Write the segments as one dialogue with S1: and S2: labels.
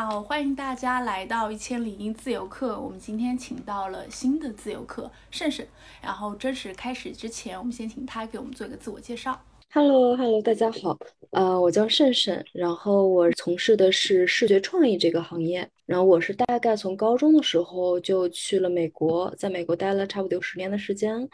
S1: 好，欢迎大家来到一千零一自由课。我们今天请到了新的自由课盛盛。然后正式开始之前，我们先请他给我们做一个自我介绍。
S2: Hello，Hello，大家好，呃，我叫盛盛，然后我从事的是视觉创意这个行业，然后我是大概从高中的时候就去了美国，在美国待了差不多有十年的时间，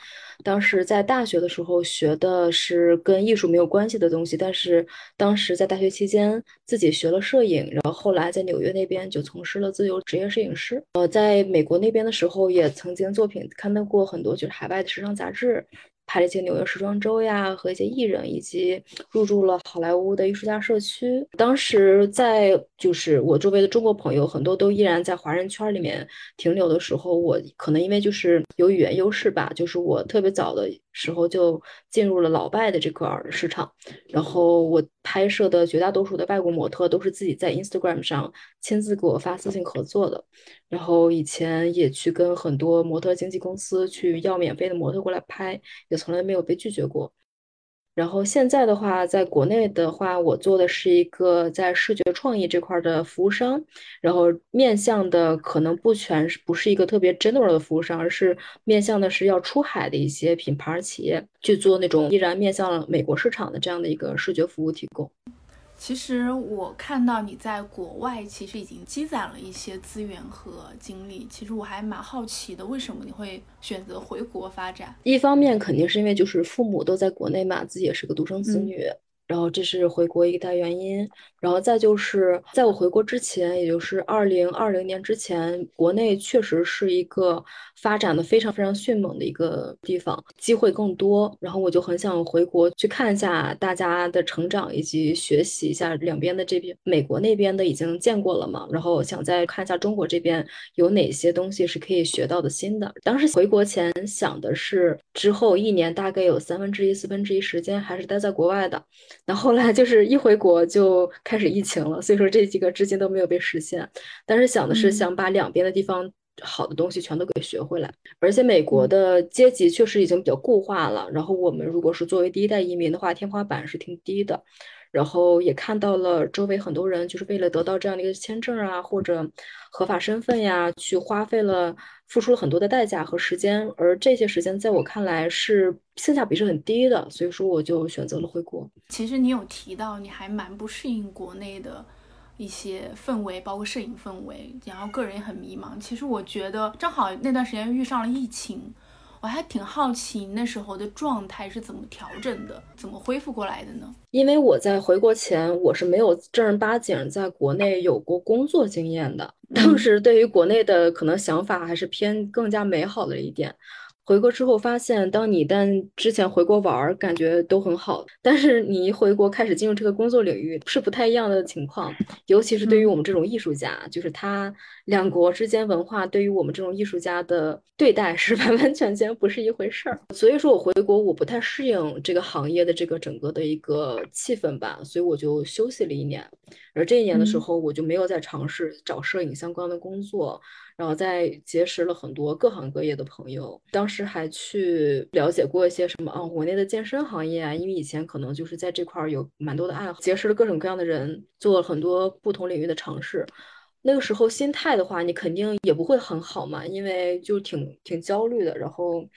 S2: 当时在大学的时候学的是跟艺术没有关系的东西，但是当时在大学期间自己学了摄影，然后后来在纽约那边就从事了自由职业摄影师，呃，在美国那边的时候也曾经作品刊登过很多就是海外的时尚杂志。拍了一些纽约时装周呀，和一些艺人，以及入住了好莱坞的艺术家社区。当时在就是我周围的中国朋友很多都依然在华人圈里面停留的时候，我可能因为就是有语言优势吧，就是我特别早的。时候就进入了老外的这块市场，然后我拍摄的绝大多数的外国模特都是自己在 Instagram 上亲自给我发私信合作的，然后以前也去跟很多模特经纪公司去要免费的模特过来拍，也从来没有被拒绝过。然后现在的话，在国内的话，我做的是一个在视觉创意这块的服务商，然后面向的可能不全是不是一个特别 general 的服务商，而是面向的是要出海的一些品牌企业去做那种依然面向美国市场的这样的一个视觉服务提供。
S1: 其实我看到你在国外，其实已经积攒了一些资源和精力。其实我还蛮好奇的，为什么你会选择回国发展？
S2: 一方面肯定是因为就是父母都在国内嘛，自己也是个独生子女。然后这是回国一大原因，然后再就是在我回国之前，也就是二零二零年之前，国内确实是一个发展的非常非常迅猛的一个地方，机会更多。然后我就很想回国去看一下大家的成长，以及学习一下两边的这边，美国那边的已经见过了嘛，然后想再看一下中国这边有哪些东西是可以学到的新的。当时回国前想的是，之后一年大概有三分之一、四分之一时间还是待在国外的。那后来就是一回国就开始疫情了，所以说这几个至今都没有被实现。但是想的是想把两边的地方好的东西全都给学回来。而且美国的阶级确实已经比较固化了，然后我们如果是作为第一代移民的话，天花板是挺低的。然后也看到了周围很多人就是为了得到这样的一个签证啊，或者合法身份呀，去花费了、付出了很多的代价和时间，而这些时间在我看来是性价比是很低的，所以说我就选择了回国。
S1: 其实你有提到你还蛮不适应国内的一些氛围，包括摄影氛围，然后个人也很迷茫。其实我觉得正好那段时间遇上了疫情。我还挺好奇那时候的状态是怎么调整的，怎么恢复过来的呢？
S2: 因为我在回国前，我是没有正儿八经在国内有过工作经验的。当时对于国内的可能想法还是偏更加美好的一点。回国之后发现，当你但之前回国玩儿，感觉都很好，但是你一回国开始进入这个工作领域，是不太一样的情况。尤其是对于我们这种艺术家，就是他两国之间文化对于我们这种艺术家的对待是 完完全全不是一回事儿。所以说我回国，我不太适应这个行业的这个整个的一个气氛吧，所以我就休息了一年。而这一年的时候，我就没有再尝试找摄影相关的工作。然后在结识了很多各行各业的朋友，当时还去了解过一些什么啊，国内的健身行业啊，因为以前可能就是在这块儿有蛮多的爱好，结识了各种各样的人，做了很多不同领域的尝试。那个时候心态的话，你肯定也不会很好嘛，因为就挺挺焦虑的，然后。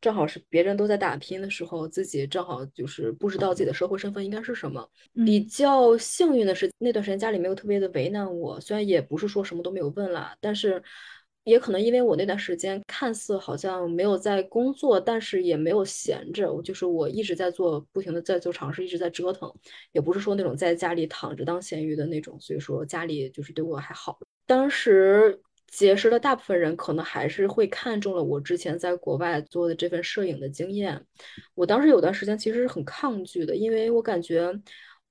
S2: 正好是别人都在打拼的时候，自己正好就是不知道自己的社会身份应该是什么。比较幸运的是，那段时间家里没有特别的为难我，虽然也不是说什么都没有问啦，但是也可能因为我那段时间看似好像没有在工作，但是也没有闲着，我就是我一直在做，不停的在做尝试，一直在折腾，也不是说那种在家里躺着当咸鱼的那种，所以说家里就是对我还好。当时。结识的大部分人可能还是会看中了我之前在国外做的这份摄影的经验。我当时有段时间其实是很抗拒的，因为我感觉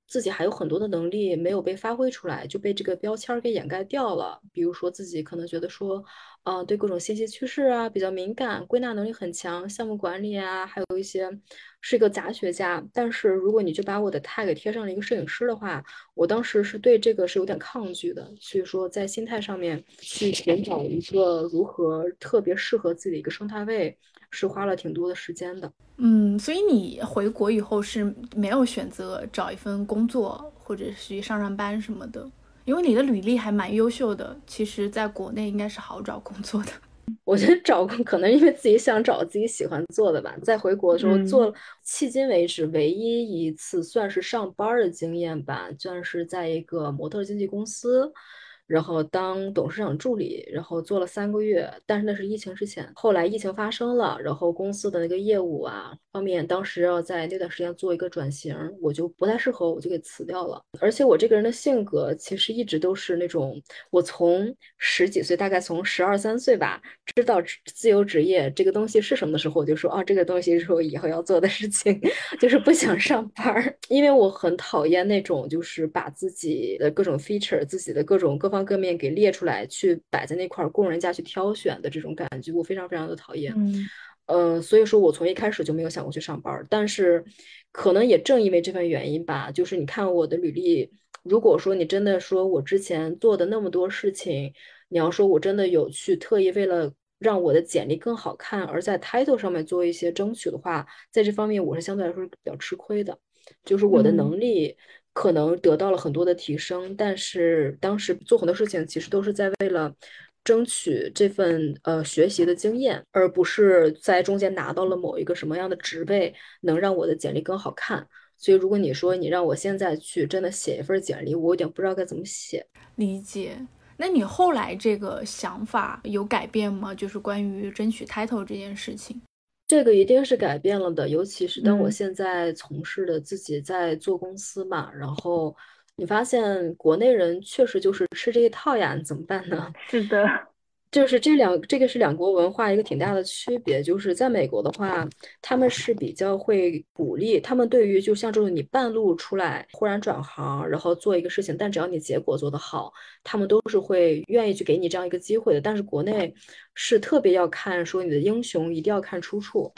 S2: 自己还有很多的能力没有被发挥出来，就被这个标签给掩盖掉了。比如说自己可能觉得说。啊，对各种信息趋势啊比较敏感，归纳能力很强，项目管理啊，还有一些是一个杂学家。但是如果你就把我的 tag 贴上了一个摄影师的话，我当时是对这个是有点抗拒的。所以说，在心态上面去寻找一个如何特别适合自己的一个生态位，是花了挺多的时间的。
S1: 嗯，所以你回国以后是没有选择找一份工作或者是上上班什么的。因为你的履历还蛮优秀的，其实在国内应该是好找工作的。
S2: 我觉得找工可能因为自己想找自己喜欢做的吧。在回国的时候做，迄今为止唯一一次算是上班的经验吧，算是在一个模特经纪公司。然后当董事长助理，然后做了三个月，但是那是疫情之前。后来疫情发生了，然后公司的那个业务啊方面，当时要在那段时间做一个转型，我就不太适合，我就给辞掉了。而且我这个人的性格其实一直都是那种，我从十几岁，大概从十二三岁吧，知道自由职业这个东西是什么的时候，我就说啊，这个东西是我以后要做的事情，就是不想上班，因为我很讨厌那种就是把自己的各种 feature，自己的各种各方。方各面给列出来，去摆在那块儿供人家去挑选的这种感觉，我非常非常的讨厌。
S1: 嗯，
S2: 呃，所以说我从一开始就没有想过去上班。但是，可能也正因为这份原因吧，就是你看我的履历，如果说你真的说我之前做的那么多事情，你要说我真的有去特意为了让我的简历更好看，而在 title 上面做一些争取的话，在这方面我是相对来说比较吃亏的，就是我的能力。可能得到了很多的提升，但是当时做很多事情，其实都是在为了争取这份呃学习的经验，而不是在中间拿到了某一个什么样的职位，能让我的简历更好看。所以，如果你说你让我现在去真的写一份简历，我有点不知道该怎么写。
S1: 理解。那你后来这个想法有改变吗？就是关于争取 title 这件事情。
S2: 这个一定是改变了的，尤其是当我现在从事的自己在做公司嘛，然后你发现国内人确实就是吃这一套呀，怎么办呢？
S1: 是的。
S2: 就是这两，这个是两国文化一个挺大的区别。就是在美国的话，他们是比较会鼓励，他们对于就像这种你半路出来忽然转行，然后做一个事情，但只要你结果做得好，他们都是会愿意去给你这样一个机会的。但是国内是特别要看说你的英雄一定要看出处。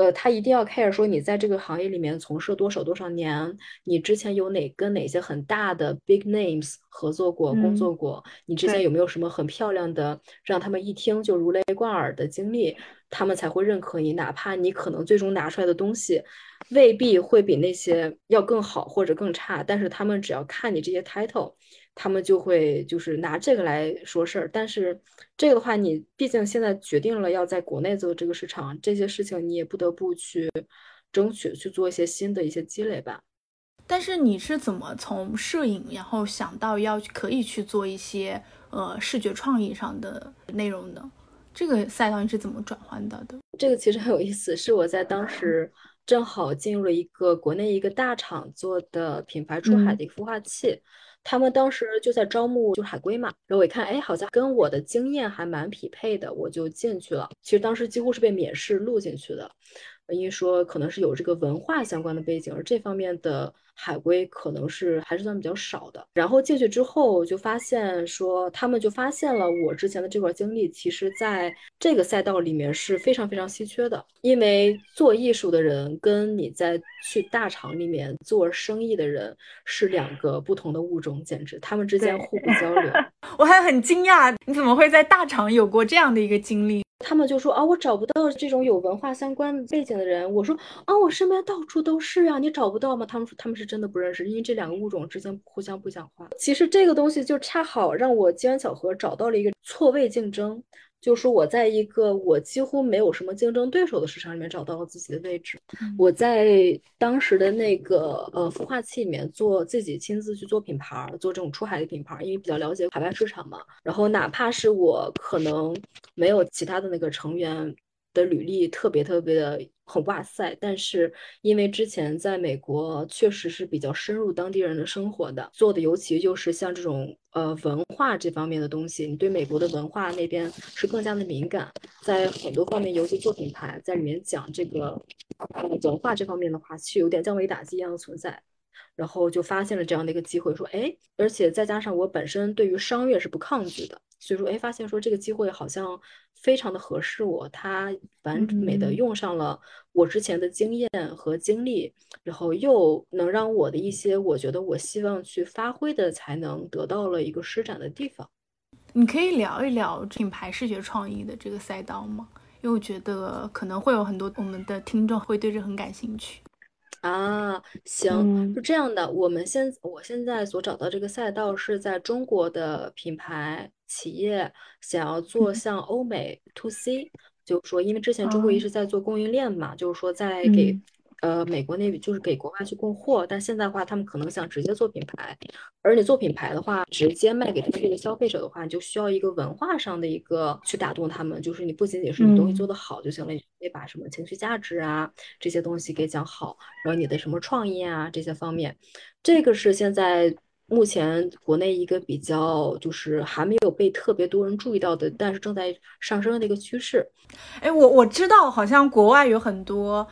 S2: 呃，他一定要 care 说你在这个行业里面从事多少多少年，你之前有哪跟哪些很大的 big names 合作过、工作过，你之前有没有什么很漂亮的让他们一听就如雷贯耳的经历，他们才会认可你。哪怕你可能最终拿出来的东西未必会比那些要更好或者更差，但是他们只要看你这些 title。他们就会就是拿这个来说事儿，但是这个的话，你毕竟现在决定了要在国内做这个市场，这些事情你也不得不去争取去做一些新的一些积累吧。
S1: 但是你是怎么从摄影，然后想到要可以去做一些呃视觉创意上的内容的？这个赛道你是怎么转换到的？
S2: 这个其实很有意思，是我在当时正好进入了一个国内一个大厂做的品牌出海的一个孵化器。他们当时就在招募，就海归嘛。然后我一看，哎，好像跟我的经验还蛮匹配的，我就进去了。其实当时几乎是被免试录进去的，因为说可能是有这个文化相关的背景，而这方面的。海归可能是还是算比较少的，然后进去之后就发现说，他们就发现了我之前的这块经历，其实在这个赛道里面是非常非常稀缺的。因为做艺术的人跟你在去大厂里面做生意的人是两个不同的物种，简直他们之间互不交流。
S1: 我还很惊讶，你怎么会在大厂有过这样的一个经历？
S2: 他们就说啊，我找不到这种有文化相关背景的人。我说啊，我身边到处都是啊，你找不到吗？他们说他们是真的不认识，因为这两个物种之间互相不讲话。其实这个东西就恰好让我机缘巧合找到了一个错位竞争。就是我在一个我几乎没有什么竞争对手的市场里面找到了自己的位置。我在当时的那个呃孵化器里面做自己亲自去做品牌，做这种出海的品牌，因为比较了解海外市场嘛。然后哪怕是我可能没有其他的那个成员。的履历特别特别的很哇塞，但是因为之前在美国确实是比较深入当地人的生活的，做的尤其就是像这种呃文化这方面的东西，你对美国的文化那边是更加的敏感，在很多方面，尤其做品牌在里面讲这个呃文化这方面的话，是有点降维打击一样的存在。然后就发现了这样的一个机会，说哎，而且再加上我本身对于商业是不抗拒的，所以说哎，发现说这个机会好像非常的合适我，它完美的用上了我之前的经验和经历，然后又能让我的一些我觉得我希望去发挥的才能得到了一个施展的地方。
S1: 你可以聊一聊品牌视觉创意的这个赛道吗？因为我觉得可能会有很多我们的听众会对这很感兴趣。
S2: 啊，行，是这样的，我们现我现在所找到这个赛道是在中国的品牌企业想要做向欧美 to C，就是说，因为之前中国一直在做供应链嘛，就是说在给。呃，美国那边就是给国外去供货，但现在的话，他们可能想直接做品牌，而你做品牌的话，直接卖给他们这个消费者的话，你就需要一个文化上的一个去打动他们，就是你不仅仅是你东西做得好就行了，你得把什么情绪价值啊这些东西给讲好，然后你的什么创意啊这些方面，这个是现在目前国内一个比较就是还没有被特别多人注意到的，但是正在上升的一个趋势。
S1: 哎，我我知道，好像国外有很多。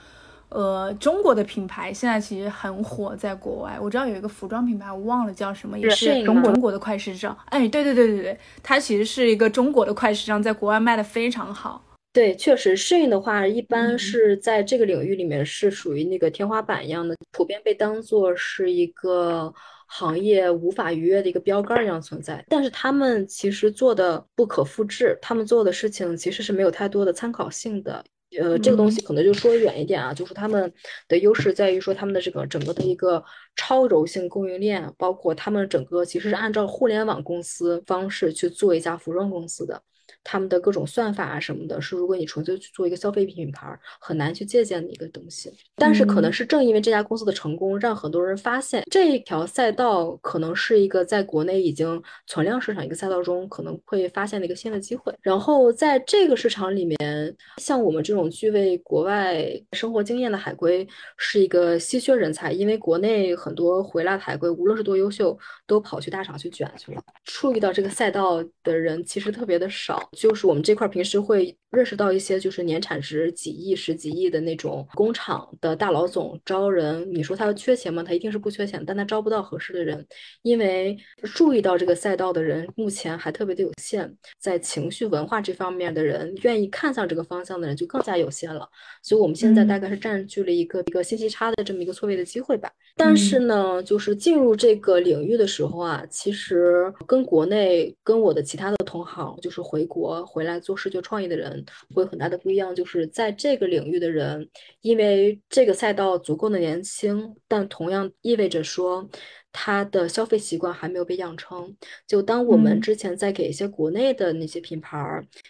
S1: 呃，中国的品牌现在其实很火，在国外我知道有一个服装品牌，我忘了叫什么，也是中国的快时尚。哎，对对对对对，它其实是一个中国的快时尚，在国外卖的非常好。
S2: 对，确实，适应的话一般是在这个领域里面是属于那个天花板一样的，普遍被当做是一个行业无法逾越的一个标杆一样存在。但是他们其实做的不可复制，他们做的事情其实是没有太多的参考性的。呃，这个东西可能就说远一点啊，就是他们的优势在于说他们的这个整个的一个超柔性供应链，包括他们整个其实是按照互联网公司方式去做一家服装公司的。他们的各种算法啊什么的，是如果你纯粹去做一个消费品牌，很难去借鉴的一个东西。但是可能是正因为这家公司的成功，让很多人发现这一条赛道可能是一个在国内已经存量市场一个赛道中可能会发现的一个新的机会。然后在这个市场里面，像我们这种具备国外生活经验的海归是一个稀缺人才，因为国内很多回来的海归，无论是多优秀，都跑去大厂去卷去了。注意到这个赛道的人其实特别的少。就是我们这块平时会认识到一些，就是年产值几亿、十几亿的那种工厂的大老总招人，你说他缺钱吗？他一定是不缺钱，但他招不到合适的人，因为注意到这个赛道的人目前还特别的有限，在情绪文化这方面的人愿意看向这个方向的人就更加有限了。所以我们现在大概是占据了一个一个信息差的这么一个错位的机会吧。但是呢，就是进入这个领域的时候啊，其实跟国内跟我的其他的同行，就是回国。我回来做视觉创意的人会有很大的不一样，就是在这个领域的人，因为这个赛道足够的年轻，但同样意味着说。他的消费习惯还没有被养成。就当我们之前在给一些国内的那些品牌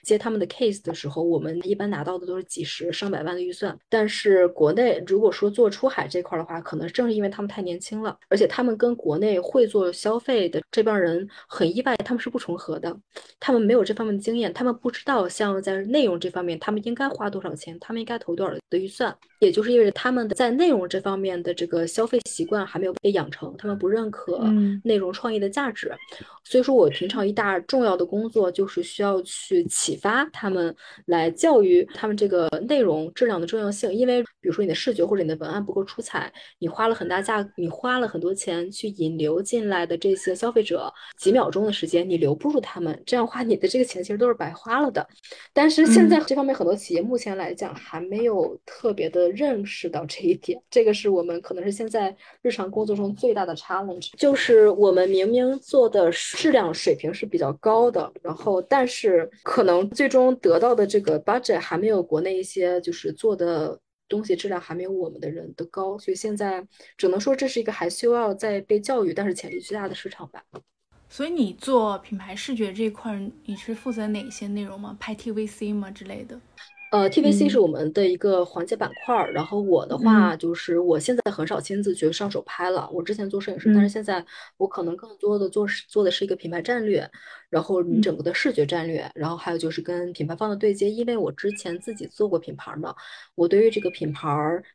S2: 接他们的 case 的时候，我们一般拿到的都是几十上百万的预算。但是国内如果说做出海这块的话，可能正是因为他们太年轻了，而且他们跟国内会做消费的这帮人很意外，他们是不重合的。他们没有这方面的经验，他们不知道像在内容这方面，他们应该花多少钱，他们应该投多少的预算。也就是意味着他们在内容这方面的这个消费习惯还没有被养成，他们不认。认可内容创意的价值，所以说我平常一大重要的工作就是需要去启发他们，来教育他们这个内容质量的重要性。因为比如说你的视觉或者你的文案不够出彩，你花了很大价，你花了很多钱去引流进来的这些消费者，几秒钟的时间你留不住他们，这样花你的这个钱其实都是白花了的。但是现在这方面很多企业目前来讲还没有特别的认识到这一点，这个是我们可能是现在日常工作中最大的 challenge，。就是我们明明做的质量水平是比较高的，然后但是可能最终得到的这个 budget 还没有国内一些就是做的东西质量还没有我们的人的高，所以现在只能说这是一个还需要再被教育，但是潜力巨大的市场吧。
S1: 所以你做品牌视觉这一块，你是负责哪些内容吗？拍 TVC 吗之类的？
S2: 呃，TVC 是我们的一个环节板块儿，然后我的话就是我现在很少亲自去上手拍了。我之前做摄影师，但是现在我可能更多的做是做的是一个品牌战略，然后你整个的视觉战略，然后还有就是跟品牌方的对接。因为我之前自己做过品牌嘛，我对于这个品牌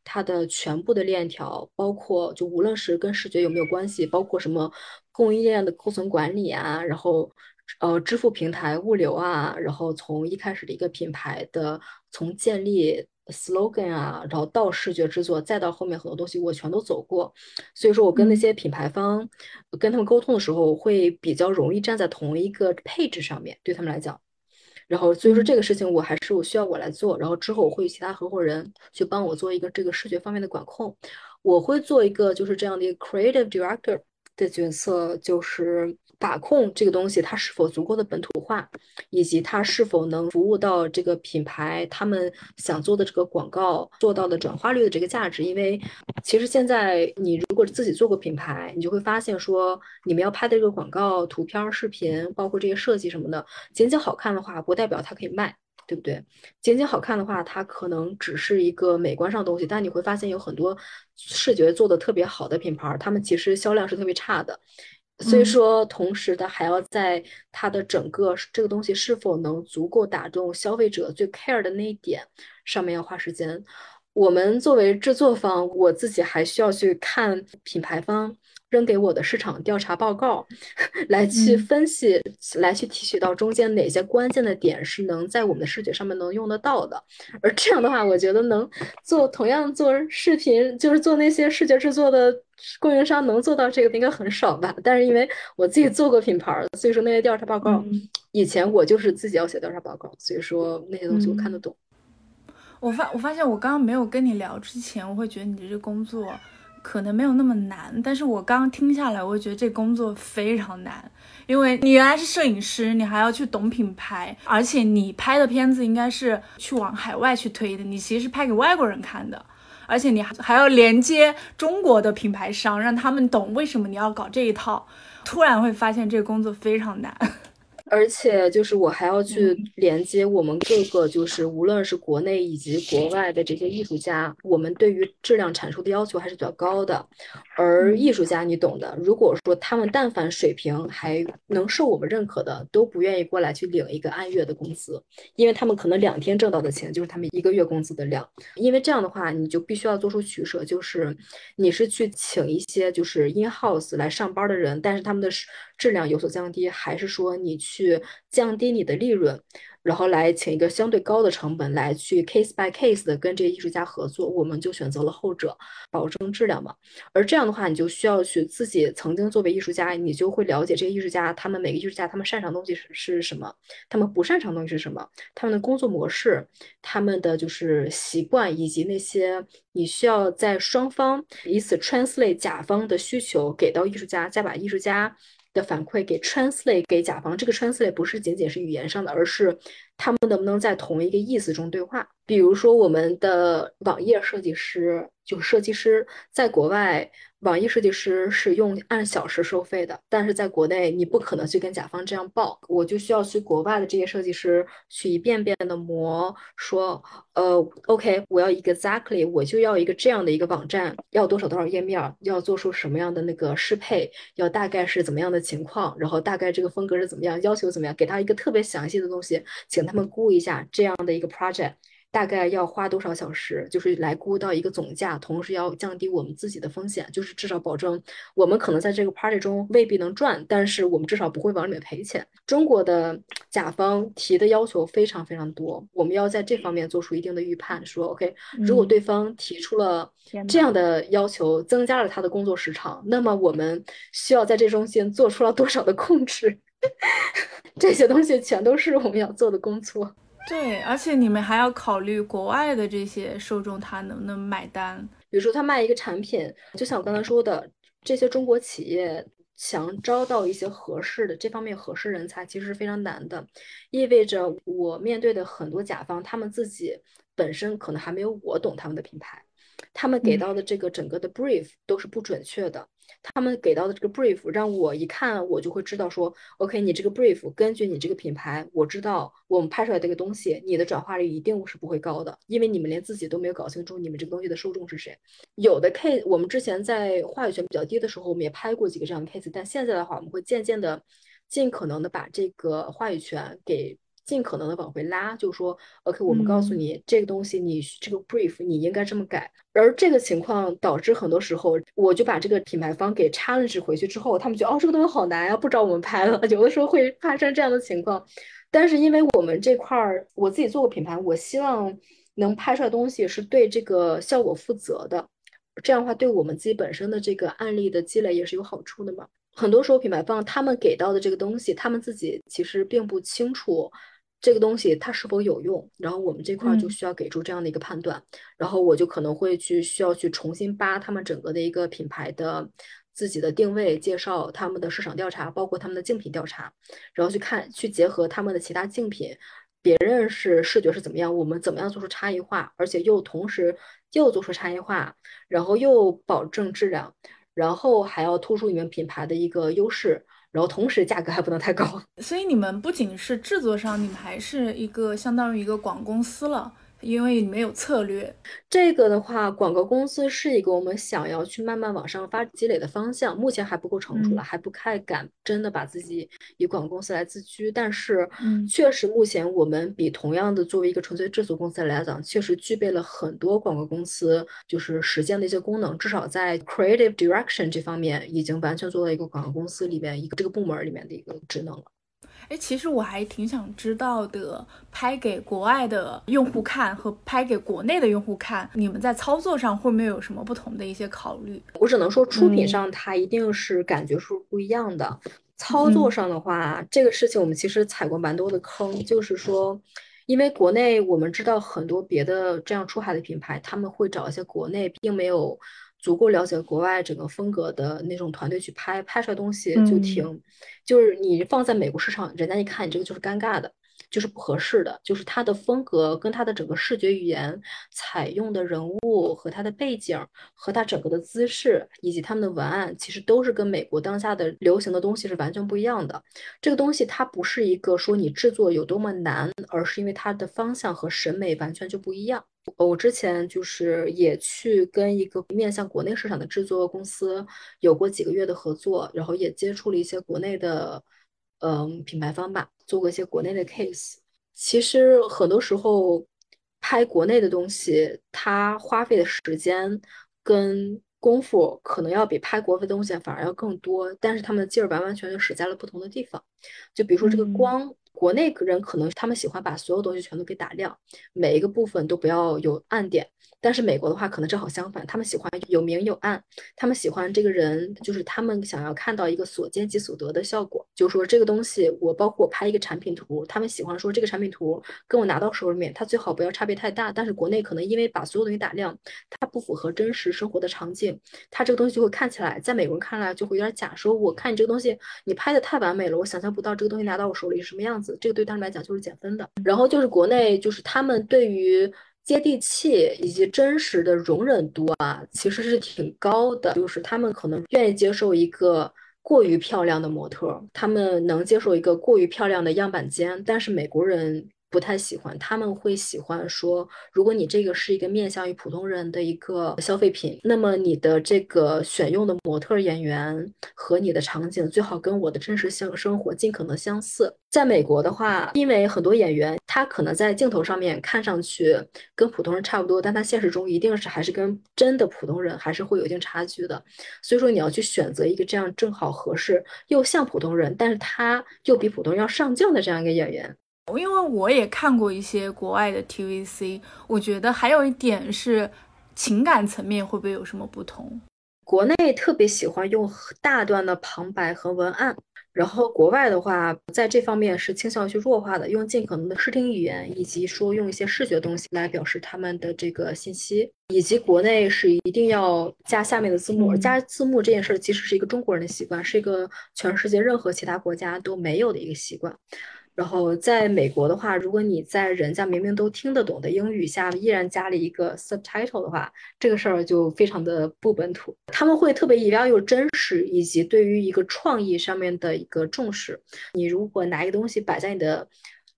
S2: 它的全部的链条，包括就无论是跟视觉有没有关系，包括什么供应链的库存管理啊，然后。呃，支付平台、物流啊，然后从一开始的一个品牌的从建立 slogan 啊，然后到视觉制作，再到后面很多东西，我全都走过。所以说我跟那些品牌方跟他们沟通的时候，会比较容易站在同一个配置上面，对他们来讲。然后所以说这个事情我还是我需要我来做。然后之后我会与其他合伙人去帮我做一个这个视觉方面的管控。我会做一个就是这样的一个 creative director。的角色就是把控这个东西它是否足够的本土化，以及它是否能服务到这个品牌他们想做的这个广告做到的转化率的这个价值。因为其实现在你如果自己做过品牌，你就会发现说你们要拍的这个广告图片、视频，包括这些设计什么的，仅仅好看的话，不代表它可以卖。对不对？仅仅好看的话，它可能只是一个美观上的东西，但你会发现有很多视觉做的特别好的品牌，他们其实销量是特别差的。所以说，同时它还要在它的整个这个东西是否能足够打动消费者最 care 的那一点上面要花时间。我们作为制作方，我自己还需要去看品牌方。扔给我的市场调查报告，来去分析，来去提取到中间哪些关键的点是能在我们的视觉上面能用得到的。而这样的话，我觉得能做同样做视频，就是做那些视觉制作的供应商能做到这个应该很少吧。但是因为我自己做过品牌，所以说那些调查报告，以前我就是自己要写调查报告，所以说那些东西我看得懂。
S1: 我发我发现我刚刚没有跟你聊之前，我会觉得你的这工作。可能没有那么难，但是我刚听下来，我觉得这工作非常难，因为你原来是摄影师，你还要去懂品牌，而且你拍的片子应该是去往海外去推的，你其实是拍给外国人看的，而且你还还要连接中国的品牌商，让他们懂为什么你要搞这一套，突然会发现这个工作非常难。
S2: 而且就是我还要去连接我们各个，就是无论是国内以及国外的这些艺术家，我们对于质量产出的要求还是比较高的。而艺术家，你懂的，如果说他们但凡水平还能受我们认可的，都不愿意过来去领一个按月的工资，因为他们可能两天挣到的钱就是他们一个月工资的量。因为这样的话，你就必须要做出取舍，就是你是去请一些就是 in house 来上班的人，但是他们的质量有所降低，还是说你去降低你的利润？然后来请一个相对高的成本来去 case by case 的跟这些艺术家合作，我们就选择了后者，保证质量嘛。而这样的话，你就需要去自己曾经作为艺术家，你就会了解这些艺术家，他们每个艺术家他们擅长东西是是什么，他们不擅长东西是什么，他们的工作模式，他们的就是习惯，以及那些你需要在双方以此 translate 甲方的需求给到艺术家，再把艺术家。的反馈给 translate 给甲方，这个 translate 不是仅仅是语言上的，而是他们能不能在同一个意思中对话。比如说，我们的网页设计师，就设计师，在国外。网易设计师是用按小时收费的，但是在国内你不可能去跟甲方这样报，我就需要去国外的这些设计师去一遍遍的磨，说，呃，OK，我要 exactly，我就要一个这样的一个网站，要多少多少页面，要做出什么样的那个适配，要大概是怎么样的情况，然后大概这个风格是怎么样，要求怎么样，给他一个特别详细的东西，请他们估一下这样的一个 project。大概要花多少小时，就是来估到一个总价，同时要降低我们自己的风险，就是至少保证我们可能在这个 party 中未必能赚，但是我们至少不会往里面赔钱。中国的甲方提的要求非常非常多，我们要在这方面做出一定的预判，说 OK，如果对方提出了这样的要求，增加了他的工作时长，那么我们需要在这中间做出了多少的控制？这些东西全都是我们要做的工作。
S1: 对，而且你们还要考虑国外的这些受众，他能不能买单？
S2: 比如说，他卖一个产品，就像我刚才说的，这些中国企业想招到一些合适的这方面合适人才，其实是非常难的。意味着我面对的很多甲方，他们自己本身可能还没有我懂他们的品牌，他们给到的这个整个的 brief 都是不准确的。他们给到的这个 brief 让我一看，我就会知道说，OK，你这个 brief 根据你这个品牌，我知道我们拍出来这个东西，你的转化率一定是不会高的，因为你们连自己都没有搞清楚你们这个东西的受众是谁。有的 case，我们之前在话语权比较低的时候，我们也拍过几个这样的 case，但现在的话，我们会渐渐的、尽可能的把这个话语权给。尽可能的往回拉，就说，OK，我们告诉你这个东西，你这个 brief 你应该这么改。而这个情况导致很多时候，我就把这个品牌方给 challenge 回去之后，他们觉得哦，这个东西好难呀，不找我们拍了。有的时候会发生这样的情况。但是因为我们这块儿，我自己做过品牌，我希望能拍出来东西是对这个效果负责的。这样的话，对我们自己本身的这个案例的积累也是有好处的嘛。很多时候品牌方他们给到的这个东西，他们自己其实并不清楚。这个东西它是否有用？然后我们这块就需要给出这样的一个判断，然后我就可能会去需要去重新扒他们整个的一个品牌的自己的定位，介绍他们的市场调查，包括他们的竞品调查，然后去看，去结合他们的其他竞品，别人是视觉是怎么样，我们怎么样做出差异化，而且又同时又做出差异化，然后又保证质量，然后还要突出你们品牌的一个优势，然后同时价格还不能太高。
S1: 所以你们不仅是制作商，你们还是一个相当于一个广公司了。因为没有策略，
S2: 这个的话，广告公司是一个我们想要去慢慢往上发积累的方向，目前还不够成熟了，还不太敢真的把自己以广告公司来自居。但是，确实目前我们比同样的作为一个纯粹制作公司来讲，确实具备了很多广告公司就是实践的一些功能，至少在 creative direction 这方面，已经完全做到一个广告公司里面一个这个部门里面的一个职能了。
S1: 哎，其实我还挺想知道的，拍给国外的用户看和拍给国内的用户看，你们在操作上会不会有什么不同的一些考虑？
S2: 我只能说，出品上它一定是感觉是不一样的。操作上的话，这个事情我们其实踩过蛮多的坑，就是说，因为国内我们知道很多别的这样出海的品牌，他们会找一些国内并没有。足够了解国外整个风格的那种团队去拍，拍出来东西就挺，就是你放在美国市场，人家一看你这个就是尴尬的。就是不合适的，就是它的风格跟它的整个视觉语言采用的人物和它的背景和它整个的姿势以及他们的文案，其实都是跟美国当下的流行的东西是完全不一样的。这个东西它不是一个说你制作有多么难，而是因为它的方向和审美完全就不一样。我之前就是也去跟一个面向国内市场的制作公司有过几个月的合作，然后也接触了一些国内的。嗯，品牌方吧，做过一些国内的 case。其实很多时候拍国内的东西，它花费的时间跟功夫可能要比拍国外的东西反而要更多，但是他们的劲儿完完全全使在了不同的地方。就比如说这个光，国内人可能他们喜欢把所有东西全都给打亮，每一个部分都不要有暗点。但是美国的话可能正好相反，他们喜欢有明有暗，他们喜欢这个人，就是他们想要看到一个所见即所得的效果。就是说这个东西，我包括我拍一个产品图，他们喜欢说这个产品图跟我拿到手里面，它最好不要差别太大。但是国内可能因为把所有东西打亮，它不符合真实生活的场景，它这个东西就会看起来，在美国人看来就会有点假。说我看你这个东西，你拍的太完美了，我想象不到这个东西拿到我手里是什么样子，这个对他们来讲就是减分的。然后就是国内，就是他们对于。接地气以及真实的容忍度啊，其实是挺高的。就是他们可能愿意接受一个过于漂亮的模特，他们能接受一个过于漂亮的样板间，但是美国人。不太喜欢，他们会喜欢说，如果你这个是一个面向于普通人的一个消费品，那么你的这个选用的模特演员和你的场景最好跟我的真实生生活尽可能相似。在美国的话，因为很多演员他可能在镜头上面看上去跟普通人差不多，但他现实中一定是还是跟真的普通人还是会有一定差距的。所以说你要去选择一个这样正好合适又像普通人，但是他又比普通人要上镜的这样一个演员。
S1: 因为我也看过一些国外的 TVC，我觉得还有一点是情感层面会不会有什么不同？
S2: 国内特别喜欢用大段的旁白和文案，然后国外的话在这方面是倾向于去弱化的，用尽可能的视听语言，以及说用一些视觉东西来表示他们的这个信息，以及国内是一定要加下面的字幕，加字幕这件事其实是一个中国人的习惯，是一个全世界任何其他国家都没有的一个习惯。然后在美国的话，如果你在人家明明都听得懂的英语下，依然加了一个 subtitle 的话，这个事儿就非常的不本土。他们会特别也要又真实以及对于一个创意上面的一个重视。你如果拿一个东西摆在你的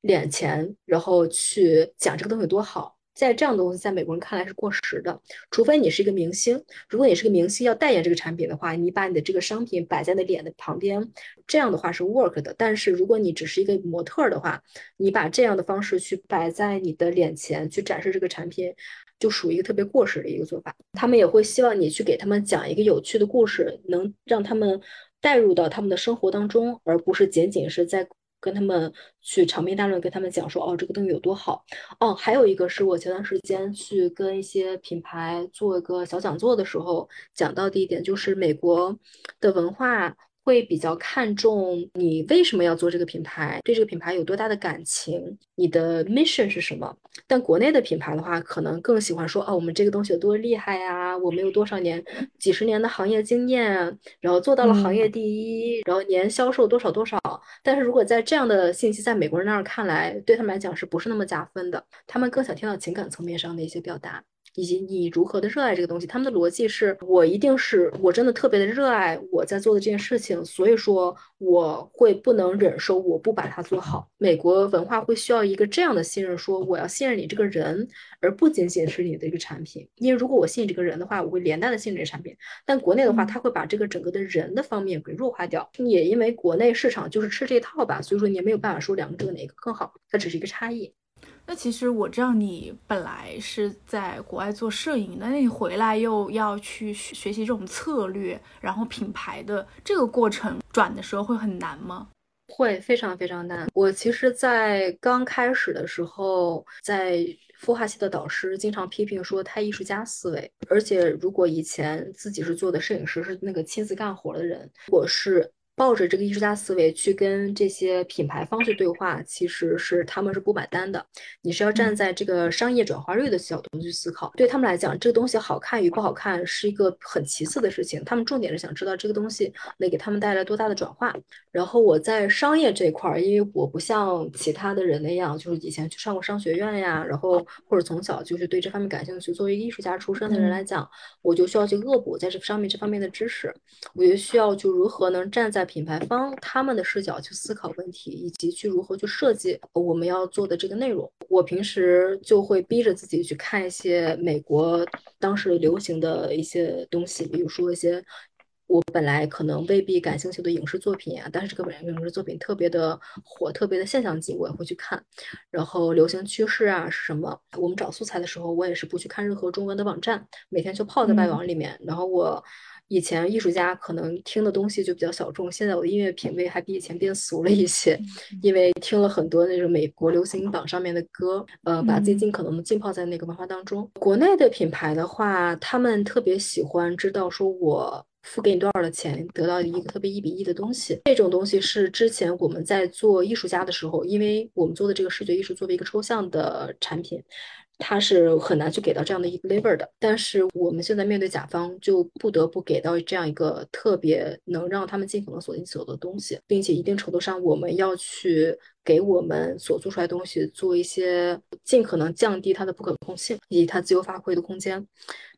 S2: 脸前，然后去讲这个东西多好。在这样的东西，在美国人看来是过时的，除非你是一个明星。如果你是个明星要代言这个产品的话，你把你的这个商品摆在你脸的旁边，这样的话是 work 的。但是如果你只是一个模特的话，你把这样的方式去摆在你的脸前去展示这个产品，就属于一个特别过时的一个做法。他们也会希望你去给他们讲一个有趣的故事，能让他们带入到他们的生活当中，而不是仅仅是在。跟他们去长篇大论跟他们讲说哦这个东西有多好。哦，还有一个是我前段时间去跟一些品牌做一个小讲座的时候讲到的一点，就是美国的文化会比较看重你为什么要做这个品牌，对这个品牌有多大的感情，你的 mission 是什么。但国内的品牌的话，可能更喜欢说，哦，我们这个东西有多厉害呀，我们有多少年、几十年的行业经验，然后做到了行业第一，然后年销售多少多少。但是如果在这样的信息在美国人那儿看来，对他们来讲是不是那么加分的？他们更想听到情感层面上的一些表达。以及你如何的热爱这个东西，他们的逻辑是我一定是我真的特别的热爱我在做的这件事情，所以说我会不能忍受我不把它做好。美国文化会需要一个这样的信任，说我要信任你这个人，而不仅仅是你的一个产品。因为如果我信任这个人的话，我会连带的信任这个产品。但国内的话，他会把这个整个的人的方面给弱化掉。也因为国内市场就是吃这套吧，所以说你也没有办法说两者哪个更好，它只是一个差异。
S1: 那其实我知道你本来是在国外做摄影的，那你回来又要去学习这种策略，然后品牌的这个过程转的时候会很难吗？
S2: 会非常非常难。我其实，在刚开始的时候，在孵化器的导师经常批评说太艺术家思维，而且如果以前自己是做的摄影师，是那个亲自干活的人，我是。抱着这个艺术家思维去跟这些品牌方去对话，其实是他们是不买单的。你是要站在这个商业转化率的角度去思考，对他们来讲，这个东西好看与不好看是一个很其次的事情，他们重点是想知道这个东西能给他们带来多大的转化。然后我在商业这块儿，因为我不像其他的人那样，就是以前去上过商学院呀，然后或者从小就是对这方面感兴趣。作为艺术家出身的人来讲，我就需要去恶补在这上面这方面的知识，我就需要就如何能站在。品牌方他们的视角去思考问题，以及去如何去设计我们要做的这个内容。我平时就会逼着自己去看一些美国当时流行的一些东西，比如说一些我本来可能未必感兴趣的影视作品啊，但是这个本影视作品特别的火，特别的现象级，我也会去看。然后流行趋势啊是什么？我们找素材的时候，我也是不去看任何中文的网站，每天就泡在外网里面。然后我。以前艺术家可能听的东西就比较小众，现在我的音乐品味还比以前变俗了一些，因为听了很多那种美国流行榜上面的歌，呃，把自己尽可能的浸泡在那个文化当中。国内的品牌的话，他们特别喜欢知道说我付给你多少的钱，得到一个特别一比一的东西。这种东西是之前我们在做艺术家的时候，因为我们做的这个视觉艺术作为一个抽象的产品。它是很难去给到这样的一个 lever 的，但是我们现在面对甲方，就不得不给到这样一个特别能让他们尽可能锁定所有的东西，并且一定程度上，我们要去给我们所做出来东西做一些尽可能降低它的不可控性以及它自由发挥的空间，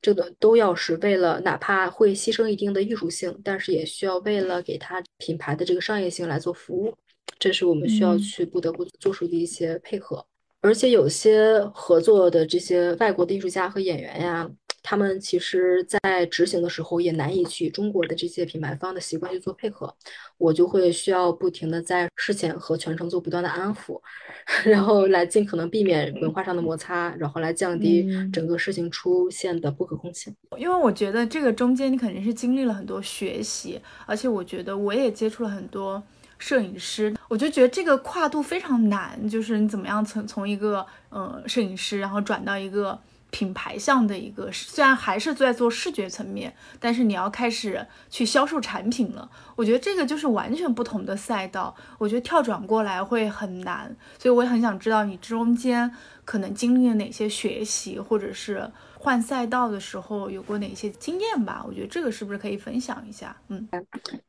S2: 这个都要是为了哪怕会牺牲一定的艺术性，但是也需要为了给它品牌的这个商业性来做服务，这是我们需要去不得不做出的一些配合。而且有些合作的这些外国的艺术家和演员呀，他们其实在执行的时候也难以去中国的这些品牌方的习惯去做配合，我就会需要不停的在事前和全程做不断的安抚，然后来尽可能避免文化上的摩擦，然后来降低整个事情出现的不可控性。
S1: 因为我觉得这个中间你肯定是经历了很多学习，而且我觉得我也接触了很多。摄影师，我就觉得这个跨度非常难，就是你怎么样从从一个呃摄影师，然后转到一个品牌向的一个，虽然还是在做视觉层面，但是你要开始去销售产品了。我觉得这个就是完全不同的赛道，我觉得跳转过来会很难，所以我也很想知道你中间可能经历了哪些学习，或者是。换赛道的时候有过哪些经验吧？我觉得这个是不是可以分享一下？嗯，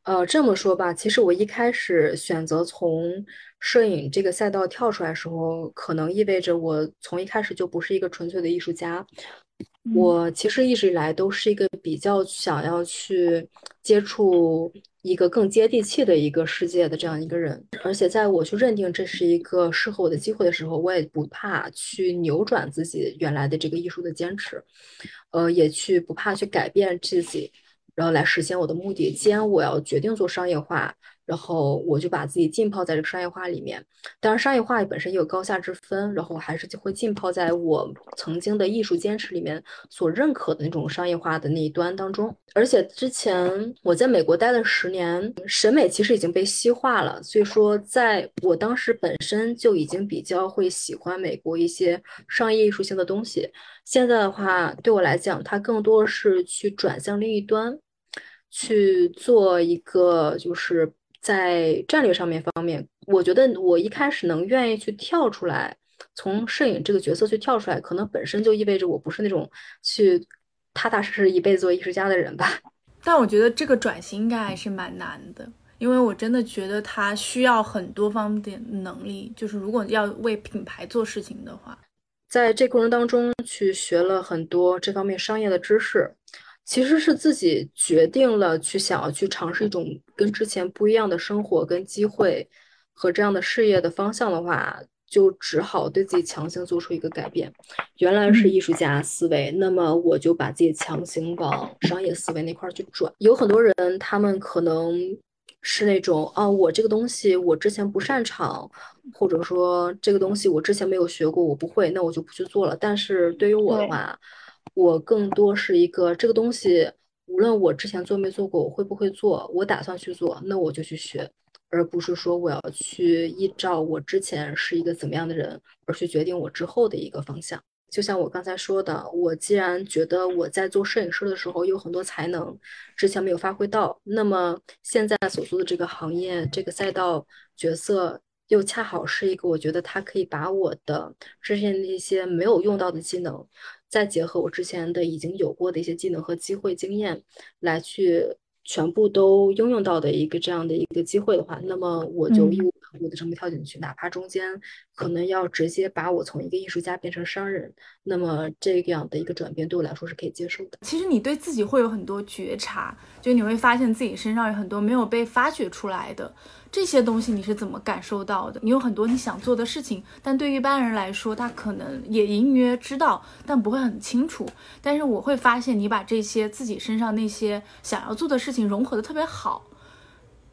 S2: 呃，这么说吧，其实我一开始选择从摄影这个赛道跳出来的时候，可能意味着我从一开始就不是一个纯粹的艺术家。我其实一直以来都是一个比较想要去接触。一个更接地气的一个世界的这样一个人，而且在我去认定这是一个适合我的机会的时候，我也不怕去扭转自己原来的这个艺术的坚持，呃，也去不怕去改变自己，然后来实现我的目的。既然我要决定做商业化。然后我就把自己浸泡在这个商业化里面，当然商业化本身也有高下之分，然后还是就会浸泡在我曾经的艺术坚持里面所认可的那种商业化的那一端当中。而且之前我在美国待了十年，审美其实已经被西化了，所以说在我当时本身就已经比较会喜欢美国一些商业艺术性的东西。现在的话，对我来讲，它更多是去转向另一端。去做一个，就是在战略上面方面，我觉得我一开始能愿意去跳出来，从摄影这个角色去跳出来，可能本身就意味着我不是那种去踏踏实实一辈子做艺术家的人吧。
S1: 但我觉得这个转型应该还是蛮难的，因为我真的觉得它需要很多方面能力，就是如果要为品牌做事情的话，
S2: 在这过程当中去学了很多这方面商业的知识。其实是自己决定了去想要去尝试一种跟之前不一样的生活跟机会和这样的事业的方向的话，就只好对自己强行做出一个改变。原来是艺术家思维，那么我就把自己强行往商业思维那块去转。有很多人，他们可能是那种啊，我这个东西我之前不擅长，或者说这个东西我之前没有学过，我不会，那我就不去做了。但是对于我的话，我更多是一个这个东西，无论我之前做没做过，我会不会做，我打算去做，那我就去学，而不是说我要去依照我之前是一个怎么样的人，而去决定我之后的一个方向。就像我刚才说的，我既然觉得我在做摄影师的时候有很多才能，之前没有发挥到，那么现在所做的这个行业、这个赛道角色，又恰好是一个我觉得它可以把我的之前那些没有用到的技能。再结合我之前的已经有过的一些技能和机会经验，来去全部都应用到的一个这样的一个机会的话，那么我就义无反顾的这么跳进去，哪怕中间可能要直接把我从一个艺术家变成商人，那么这样的一个转变对我来说是可以接受的。
S1: 其实你对自己会有很多觉察，就你会发现自己身上有很多没有被发掘出来的。这些东西你是怎么感受到的？你有很多你想做的事情，但对于一般人来说，他可能也隐约知道，但不会很清楚。但是我会发现你把这些自己身上那些想要做的事情融合的特别好。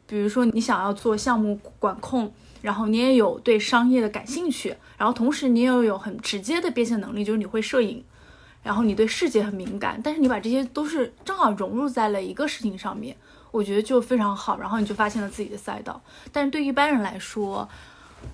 S1: 比如说你想要做项目管控，然后你也有对商业的感兴趣，然后同时你也有很直接的变现能力，就是你会摄影，然后你对世界很敏感，但是你把这些都是正好融入在了一个事情上面。我觉得就非常好，然后你就发现了自己的赛道。但是对一般人来说，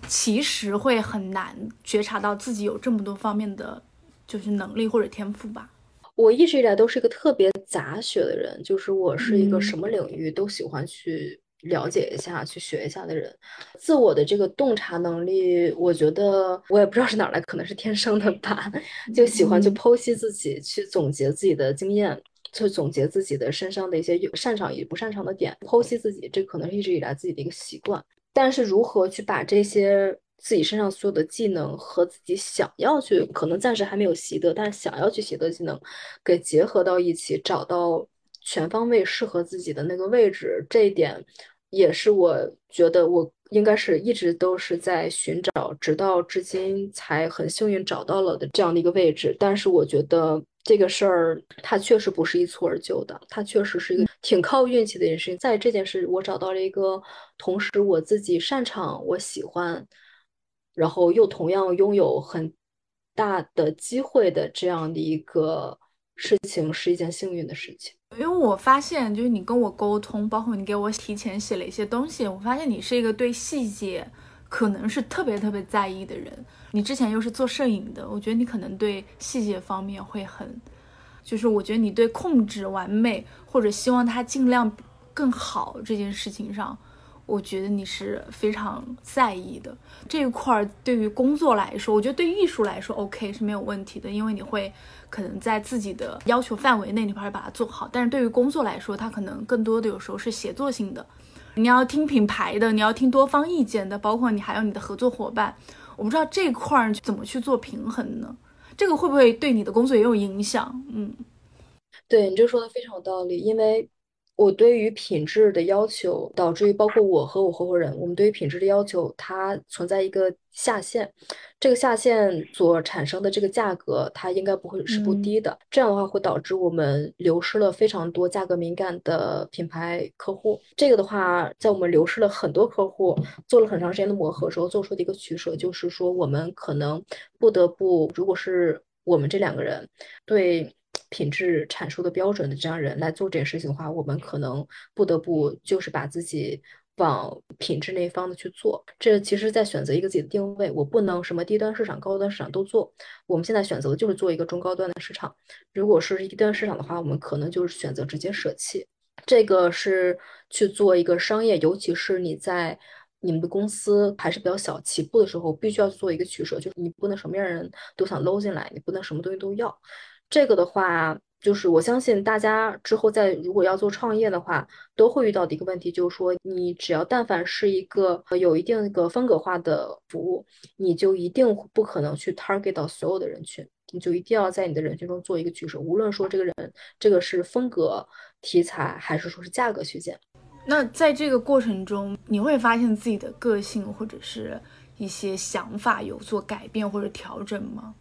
S1: 其实会很难觉察到自己有这么多方面的就是能力或者天赋吧。
S2: 我一直以来都是一个特别杂学的人，就是我是一个什么领域都喜欢去了解一下、去学一下的人。自我的这个洞察能力，我觉得我也不知道是哪来，可能是天生的吧，就喜欢去剖析自己，去总结自己的经验。去总结自己的身上的一些擅长与不擅长的点，剖析自己，这可能是一直以来自己的一个习惯。但是如何去把这些自己身上所有的技能和自己想要去，可能暂时还没有习得，但是想要去习得技能，给结合到一起，找到全方位适合自己的那个位置，这一点也是我觉得我应该是一直都是在寻找，直到至今才很幸运找到了的这样的一个位置。但是我觉得。这个事儿，它确实不是一蹴而就的，它确实是一个挺靠运气的一件事情。在这件事，我找到了一个同时我自己擅长、我喜欢，然后又同样拥有很大的机会的这样的一个事情，是一件幸运的事情。
S1: 因为我发现，就是你跟我沟通，包括你给我提前写了一些东西，我发现你是一个对细节可能是特别特别在意的人。你之前又是做摄影的，我觉得你可能对细节方面会很，就是我觉得你对控制完美或者希望它尽量更好这件事情上，我觉得你是非常在意的这一块儿。对于工作来说，我觉得对艺术来说 OK 是没有问题的，因为你会可能在自己的要求范围内，你会把它做好。但是对于工作来说，它可能更多的有时候是协作性的，你要听品牌的，你要听多方意见的，包括你还有你的合作伙伴。我不知道这块儿怎么去做平衡呢？这个会不会对你的工作也有影响？嗯，
S2: 对你这说的非常有道理，因为。我对于品质的要求，导致于包括我和我合伙人，我们对于品质的要求，它存在一个下限。这个下限所产生的这个价格，它应该不会是不低的。这样的话，会导致我们流失了非常多价格敏感的品牌客户。这个的话，在我们流失了很多客户，做了很长时间的磨合时候，做出的一个取舍，就是说我们可能不得不，如果是我们这两个人对。品质阐述的标准的这样人来做这件事情的话，我们可能不得不就是把自己往品质那一方的去做。这其实，在选择一个自己的定位，我不能什么低端市场、高端市场都做。我们现在选择的就是做一个中高端的市场。如果是低端市场的话，我们可能就是选择直接舍弃。这个是去做一个商业，尤其是你在你们的公司还是比较小起步的时候，必须要做一个取舍，就是你不能什么样人都想搂进来，你不能什么东西都要。这个的话。就是我相信大家之后在如果要做创业的话，都会遇到的一个问题，就是说你只要但凡是一个有一定一个风格化的服务，你就一定不可能去 target 到所有的人群，你就一定要在你的人群中做一个取舍，无论说这个人这个是风格题材还是说是价格区间。
S1: 那在这个过程中，你会发现自己的个性或者是一些想法有做改变或者调整吗？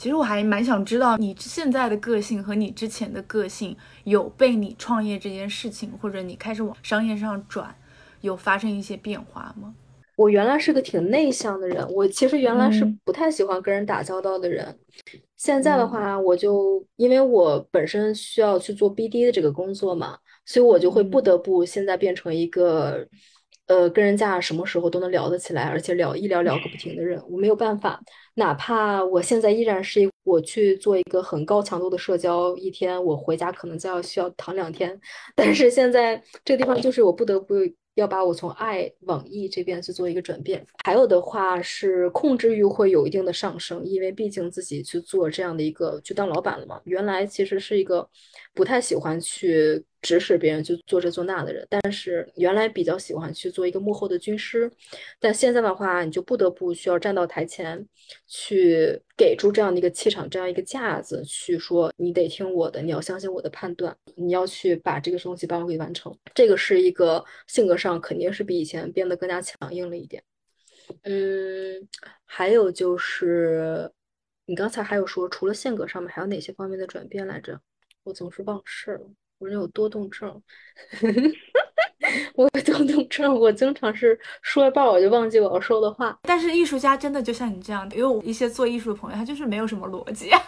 S1: 其实我还蛮想知道你现在的个性和你之前的个性有被你创业这件事情，或者你开始往商业上转，有发生一些变化吗？
S2: 我原来是个挺内向的人，我其实原来是不太喜欢跟人打交道的人。现在的话，我就因为我本身需要去做 BD 的这个工作嘛，所以我就会不得不现在变成一个。呃，跟人家什么时候都能聊得起来，而且聊一聊聊个不停的人，我没有办法。哪怕我现在依然是一我去做一个很高强度的社交，一天我回家可能就要需要躺两天，但是现在这个地方就是我不得不。要把我从爱往易这边去做一个转变，还有的话是控制欲会有一定的上升，因为毕竟自己去做这样的一个去当老板了嘛。原来其实是一个不太喜欢去指使别人去做这做那的人，但是原来比较喜欢去做一个幕后的军师，但现在的话，你就不得不需要站到台前去给出这样的一个气场，这样一个架子，去说你得听我的，你要相信我的判断，你要去把这个东西帮我给完成。这个是一个性格。上肯定是比以前变得更加强硬了一点，嗯，还有就是，你刚才还有说，除了性格上面，还有哪些方面的转变来着？我总是忘事了，我有多动症，我有多动症，我经常是说一半我就忘记我要说的话。
S1: 但是艺术家真的就像你这样的，因为我一些做艺术的朋友，他就是没有什么逻辑。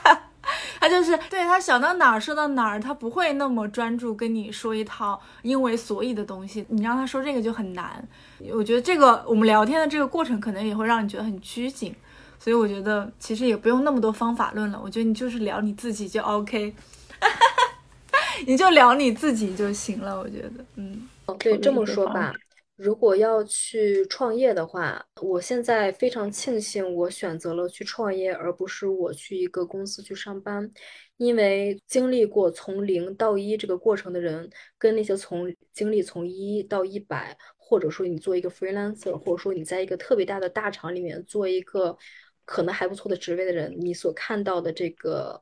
S1: 他就是对他想到哪儿说到哪儿，他不会那么专注跟你说一套因为所以的东西。你让他说这个就很难。我觉得这个我们聊天的这个过程可能也会让你觉得很拘谨，所以我觉得其实也不用那么多方法论了。我觉得你就是聊你自己就 OK，你就聊你自己就行了。我觉得，嗯，
S2: 对，这么说吧。如果要去创业的话，我现在非常庆幸我选择了去创业，而不是我去一个公司去上班。因为经历过从零到一这个过程的人，跟那些从经历从一到一百，或者说你做一个 freelancer，或者说你在一个特别大的大厂里面做一个可能还不错的职位的人，你所看到的这个。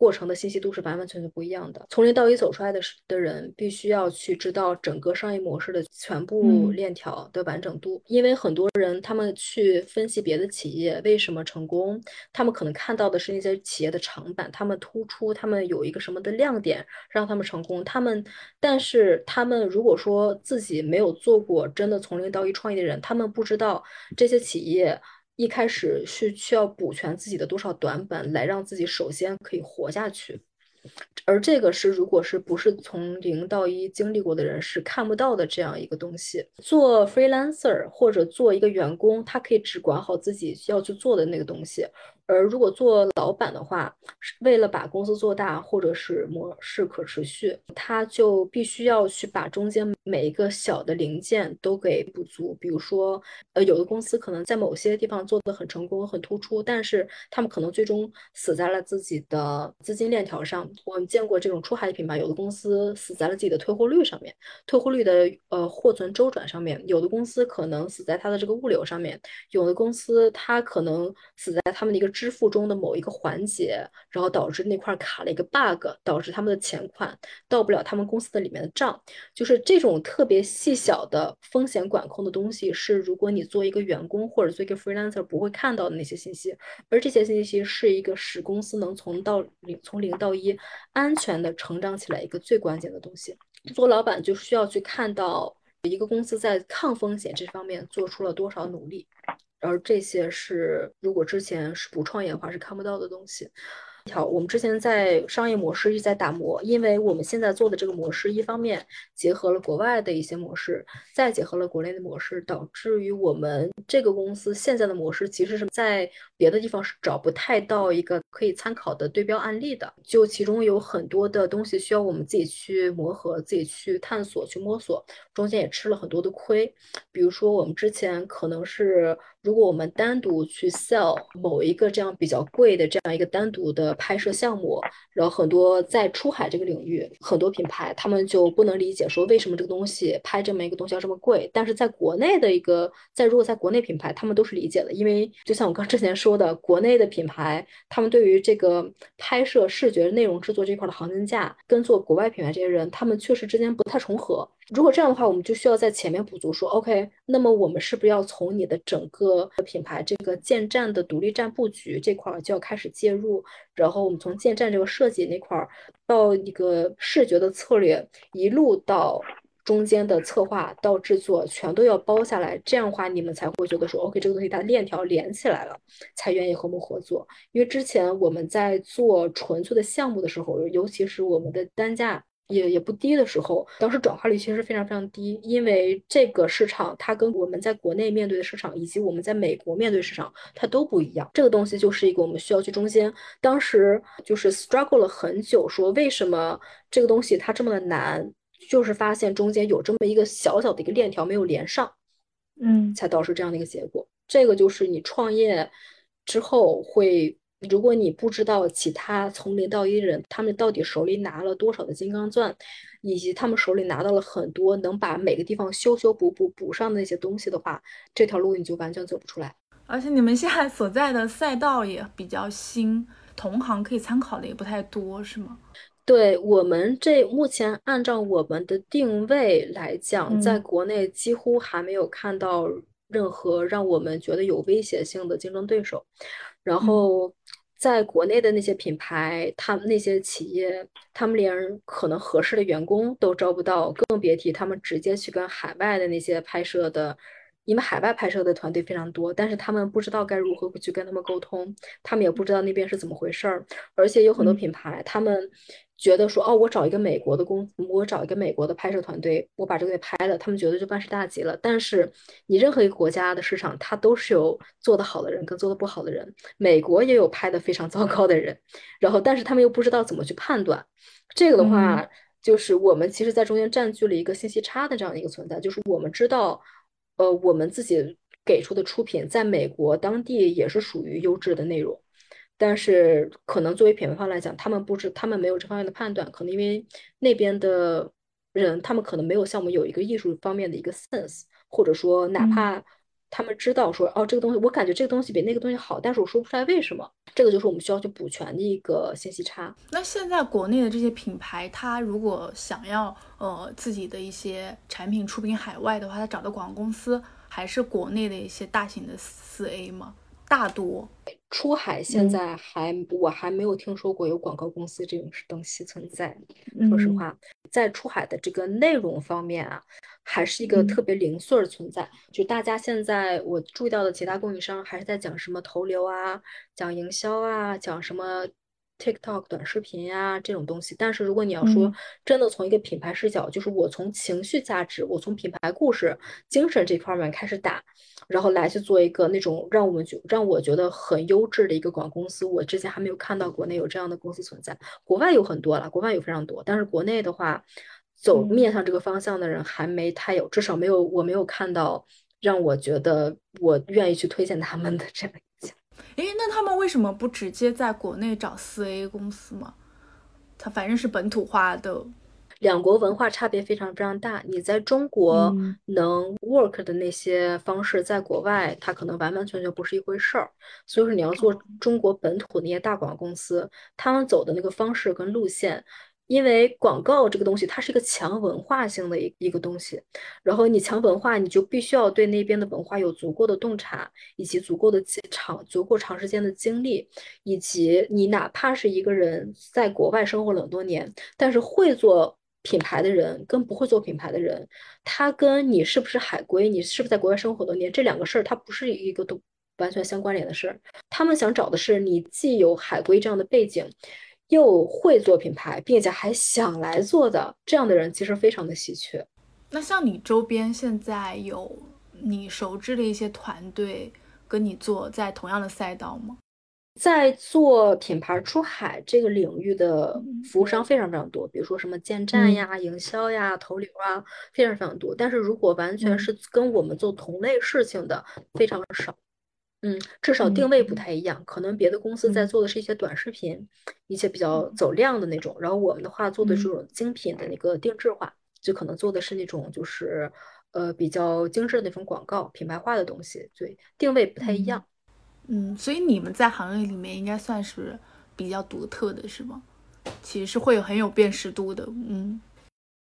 S2: 过程的信息都是完完全全不一样的。从零到一走出来的的人，必须要去知道整个商业模式的全部链条的完整度。因为很多人他们去分析别的企业为什么成功，他们可能看到的是那些企业的长板，他们突出，他们有一个什么的亮点让他们成功。他们，但是他们如果说自己没有做过真的从零到一创业的人，他们不知道这些企业。一开始是需要补全自己的多少短板，来让自己首先可以活下去。而这个是，如果是不是从零到一经历过的人是看不到的这样一个东西。做 freelancer 或者做一个员工，他可以只管好自己要去做的那个东西。而如果做老板的话，为了把公司做大，或者是模式可持续，他就必须要去把中间每一个小的零件都给补足。比如说，呃，有的公司可能在某些地方做得很成功、很突出，但是他们可能最终死在了自己的资金链条上。我们见过这种出海品牌，有的公司死在了自己的退货率上面，退货率的呃货存周转上面；有的公司可能死在它的这个物流上面；有的公司它可能死在他们的一个。支付中的某一个环节，然后导致那块卡了一个 bug，导致他们的钱款到不了他们公司的里面的账。就是这种特别细小的风险管控的东西，是如果你做一个员工或者做一个 freelancer 不会看到的那些信息。而这些信息是一个使公司能从到零从零到一安全的成长起来一个最关键的东西。做老板就需要去看到一个公司在抗风险这方面做出了多少努力。而这些是，如果之前是不创业的话，是看不到的东西。条，我们之前在商业模式一直在打磨，因为我们现在做的这个模式，一方面结合了国外的一些模式，再结合了国内的模式，导致于我们这个公司现在的模式，其实是在别的地方是找不太到一个可以参考的对标案例的。就其中有很多的东西需要我们自己去磨合、自己去探索、去摸索，中间也吃了很多的亏。比如说，我们之前可能是。如果我们单独去 sell 某一个这样比较贵的这样一个单独的拍摄项目，然后很多在出海这个领域，很多品牌他们就不能理解说为什么这个东西拍这么一个东西要这么贵。但是在国内的一个在如果在国内品牌，他们都是理解的，因为就像我刚之前说的，国内的品牌他们对于这个拍摄视觉内容制作这块的行情价，跟做国外品牌这些人，他们确实之间不太重合。如果这样的话，我们就需要在前面补足说，OK，那么我们是不是要从你的整个品牌这个建站的独立站布局这块就要开始介入，然后我们从建站这个设计那块到一个视觉的策略，一路到中间的策划到制作，全都要包下来。这样的话，你们才会觉得说，OK，这个东西它链条连起来了，才愿意和我们合作。因为之前我们在做纯粹的项目的时候，尤其是我们的单价。也也不低的时候，当时转化率其实非常非常低，因为这个市场它跟我们在国内面对的市场，以及我们在美国面对市场，它都不一样。这个东西就是一个我们需要去中间，当时就是 struggle 了很久，说为什么这个东西它这么的难，就是发现中间有这么一个小小的一个链条没有连上，
S1: 嗯，
S2: 才导致这样的一个结果。这个就是你创业之后会。如果你不知道其他从零到一的人，他们到底手里拿了多少的金刚钻，以及他们手里拿到了很多能把每个地方修修补补补上的那些东西的话，这条路你就完全走不出来。
S1: 而且你们现在所在的赛道也比较新，同行可以参考的也不太多，是吗？
S2: 对我们这目前按照我们的定位来讲，在国内几乎还没有看到任何让我们觉得有威胁性的竞争对手。然后，在国内的那些品牌，他们那些企业，他们连可能合适的员工都招不到，更别提他们直接去跟海外的那些拍摄的，因为海外拍摄的团队非常多，但是他们不知道该如何去跟他们沟通，他们也不知道那边是怎么回事儿，而且有很多品牌，他们。觉得说哦，我找一个美国的公，我找一个美国的拍摄团队，我把这个给拍了，他们觉得就万事大吉了。但是你任何一个国家的市场，它都是有做得好的人跟做得不好的人。美国也有拍得非常糟糕的人，然后但是他们又不知道怎么去判断。这个的话，就是我们其实在中间占据了一个信息差的这样一个存在，就是我们知道，呃，我们自己给出的出品在美国当地也是属于优质的内容。但是可能作为品牌方来讲，他们不知，他们没有这方面的判断，可能因为那边的人，他们可能没有像我们有一个艺术方面的一个 sense，或者说哪怕他们知道说，哦，这个东西，我感觉这个东西比那个东西好，但是我说不出来为什么，这个就是我们需要去补全的一个信息差。
S1: 那现在国内的这些品牌，它如果想要呃自己的一些产品出品海外的话，它找的广告公司还是国内的一些大型的四 A 吗？大多。
S2: 出海现在还我还没有听说过有广告公司这种东西存在。说实话，在出海的这个内容方面啊，还是一个特别零碎的存在。就大家现在我注意到的其他供应商还是在讲什么投流啊，讲营销啊，讲什么。TikTok 短视频呀这种东西，但是如果你要说真的从一个品牌视角，就是我从情绪价值，我从品牌故事、精神这方面开始打，然后来去做一个那种让我们觉让我觉得很优质的一个广告公司，我之前还没有看到国内有这样的公司存在。国外有很多了，国外有非常多，但是国内的话，走面向这个方向的人还没太有，至少没有我没有看到让我觉得我愿意去推荐他们的这样。
S1: 哎，那他们为什么不直接在国内找四 A 公司吗？他反正是本土化的，
S2: 两国文化差别非常非常大。你在中国能 work 的那些方式，在国外它可能完完全全不是一回事儿。所以说，你要做中国本土那些大广告公司，他们走的那个方式跟路线。因为广告这个东西，它是一个强文化性的一一个东西，然后你强文化，你就必须要对那边的文化有足够的洞察，以及足够的长、足够长时间的经历，以及你哪怕是一个人在国外生活了很多年，但是会做品牌的人跟不会做品牌的人，他跟你是不是海归，你是不是在国外生活多年，这两个事儿它不是一个都完全相关联的事儿。他们想找的是你既有海归这样的背景。又会做品牌，并且还想来做的这样的人，其实非常的稀缺。
S1: 那像你周边现在有你熟知的一些团队，跟你做在同样的赛道吗？
S2: 在做品牌出海这个领域的服务商非常非常多，比如说什么建站呀、营销呀、投流啊，非常非常多。但是如果完全是跟我们做同类事情的，非常少。嗯，至少定位不太一样，可能别的公司在做的是一些短视频，一些比较走量的那种，然后我们的话做的这种精品的那个定制化，就可能做的是那种就是呃比较精致的那种广告、品牌化的东西，对，定位不太一样。
S1: 嗯，所以你们在行业里面应该算是比较独特的，是吗？其实是会有很有辨识度的。嗯，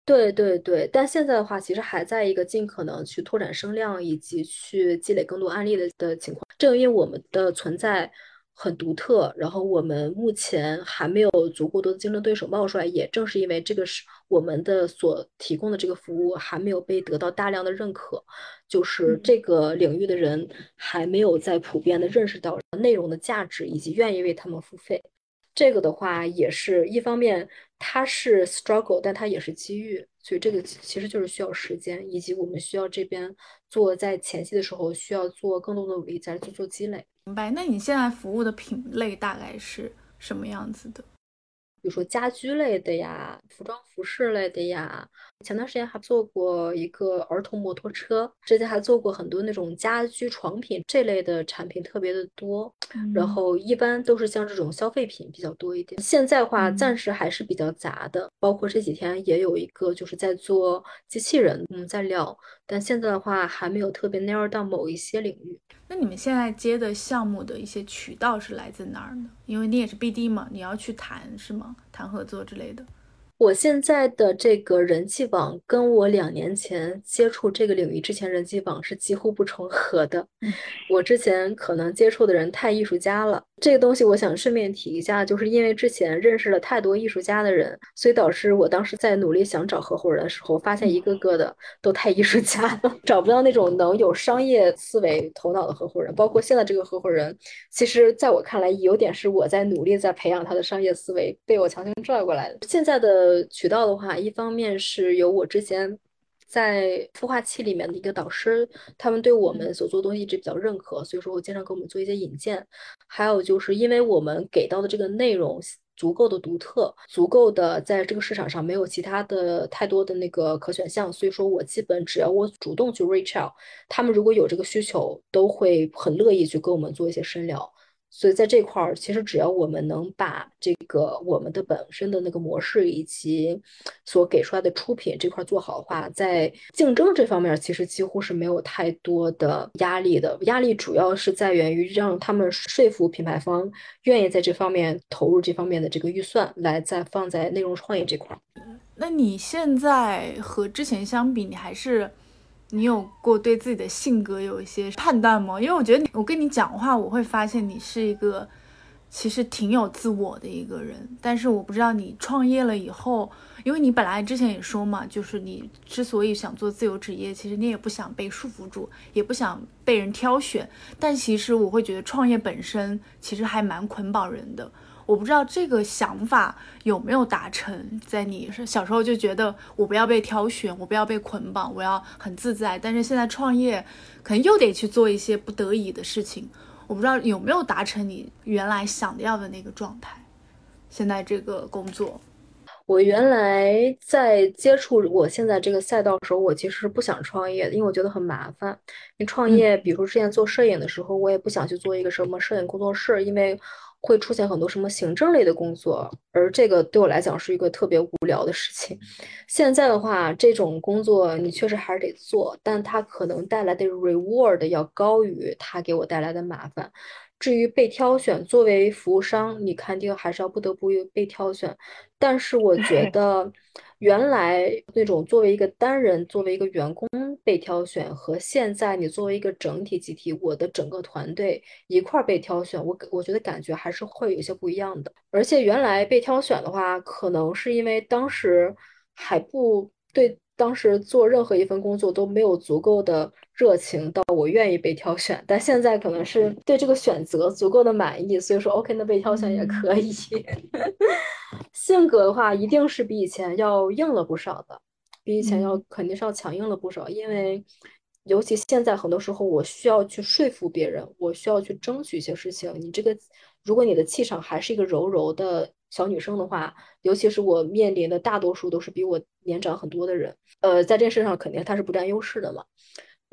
S2: 对对对。但现在的话，其实还在一个尽可能去拓展声量以及去积累更多案例的的情况。正因为我们的存在。很独特，然后我们目前还没有足够多的竞争对手冒出来，也正是因为这个是我们的所提供的这个服务还没有被得到大量的认可，就是这个领域的人还没有在普遍的认识到内容的价值以及愿意为他们付费。这个的话也是一方面，它是 struggle，但它也是机遇，所以这个其实就是需要时间，以及我们需要这边做在前期的时候需要做更多的努力，再去做积累。
S1: 明白。那你现在服务的品类大概是什么样子的？
S2: 比如说家居类的呀，服装服饰类的呀。前段时间还做过一个儿童摩托车，之前还做过很多那种家居床品这类的产品，特别的多。然后一般都是像这种消费品比较多一点。现在话暂时还是比较杂的，包括这几天也有一个就是在做机器人，我们，在聊。但现在的话还没有特别 narrow 到某一些领域。
S1: 那你们现在接的项目的一些渠道是来自哪儿呢？因为你也是 BD 嘛，你要去谈是吗？谈合作之类的。
S2: 我现在的这个人际网跟我两年前接触这个领域之前人际网是几乎不重合的。我之前可能接触的人太艺术家了，这个东西我想顺便提一下，就是因为之前认识了太多艺术家的人，所以导致我当时在努力想找合伙人的时候，发现一个个的都太艺术家了，找不到那种能有商业思维头脑的合伙人。包括现在这个合伙人，其实在我看来有点是我在努力在培养他的商业思维，被我强行拽过来的。现在的。渠道的话，一方面是有我之前在孵化器里面的一个导师，他们对我们所做的东西一直比较认可，所以说我经常给我们做一些引荐。还有就是因为我们给到的这个内容足够的独特，足够的在这个市场上没有其他的太多的那个可选项，所以说我基本只要我主动去 reach out，他们如果有这个需求，都会很乐意去跟我们做一些深聊。所以在这块儿，其实只要我们能把这个我们的本身的那个模式以及所给出来的出品这块做好的话，在竞争这方面其实几乎是没有太多的压力的。压力主要是在源于让他们说服品牌方愿意在这方面投入这方面的这个预算，来再放在内容创业这块儿。
S1: 那你现在和之前相比，你还是？你有过对自己的性格有一些判断吗？因为我觉得我跟你讲话，我会发现你是一个其实挺有自我的一个人。但是我不知道你创业了以后，因为你本来之前也说嘛，就是你之所以想做自由职业，其实你也不想被束缚住，也不想被人挑选。但其实我会觉得创业本身其实还蛮捆绑人的。我不知道这个想法有没有达成，在你是小时候就觉得我不要被挑选，我不要被捆绑，我要很自在。但是现在创业，可能又得去做一些不得已的事情。我不知道有没有达成你原来想要的那个状态。现在这个工作，
S2: 我原来在接触我现在这个赛道的时候，我其实是不想创业的，因为我觉得很麻烦。你创业，比如说之前做摄影的时候，我也不想去做一个什么摄影工作室，因为。会出现很多什么行政类的工作，而这个对我来讲是一个特别无聊的事情。现在的话，这种工作你确实还是得做，但它可能带来的 reward 要高于它给我带来的麻烦。至于被挑选，作为服务商，你肯定还是要不得不被挑选。但是我觉得。原来那种作为一个单人、作为一个员工被挑选，和现在你作为一个整体集体，我的整个团队一块被挑选，我我觉得感觉还是会有些不一样的。而且原来被挑选的话，可能是因为当时还不对，当时做任何一份工作都没有足够的热情到我愿意被挑选。但现在可能是对这个选择足够的满意，所以说 OK，那被挑选也可以。性格的话，一定是比以前要硬了不少的，比以前要肯定是要强硬了不少。因为尤其现在很多时候，我需要去说服别人，我需要去争取一些事情。你这个，如果你的气场还是一个柔柔的小女生的话，尤其是我面临的大多数都是比我年长很多的人，呃，在这事上肯定他是不占优势的嘛。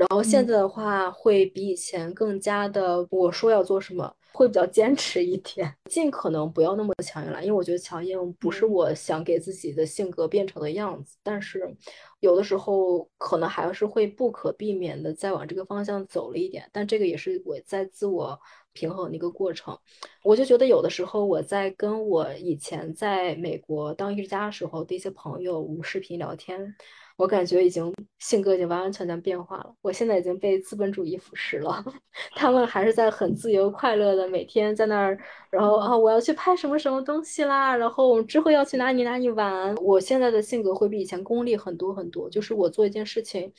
S2: 然后现在的话，会比以前更加的，我说要做什么，会比较坚持一点，尽可能不要那么强硬了，因为我觉得强硬不是我想给自己的性格变成的样子。但是有的时候可能还是会不可避免的再往这个方向走了一点，但这个也是我在自我平衡的一个过程。我就觉得有的时候我在跟我以前在美国当艺术家的时候的一些朋友，我们视频聊天。我感觉已经性格已经完完全全变化了。我现在已经被资本主义腐蚀了，他们还是在很自由快乐的每天在那儿，然后啊，我要去拍什么什么东西啦，然后我们之后要去哪里哪里玩。我现在的性格会比以前功利很多很多，就是我做一件事情，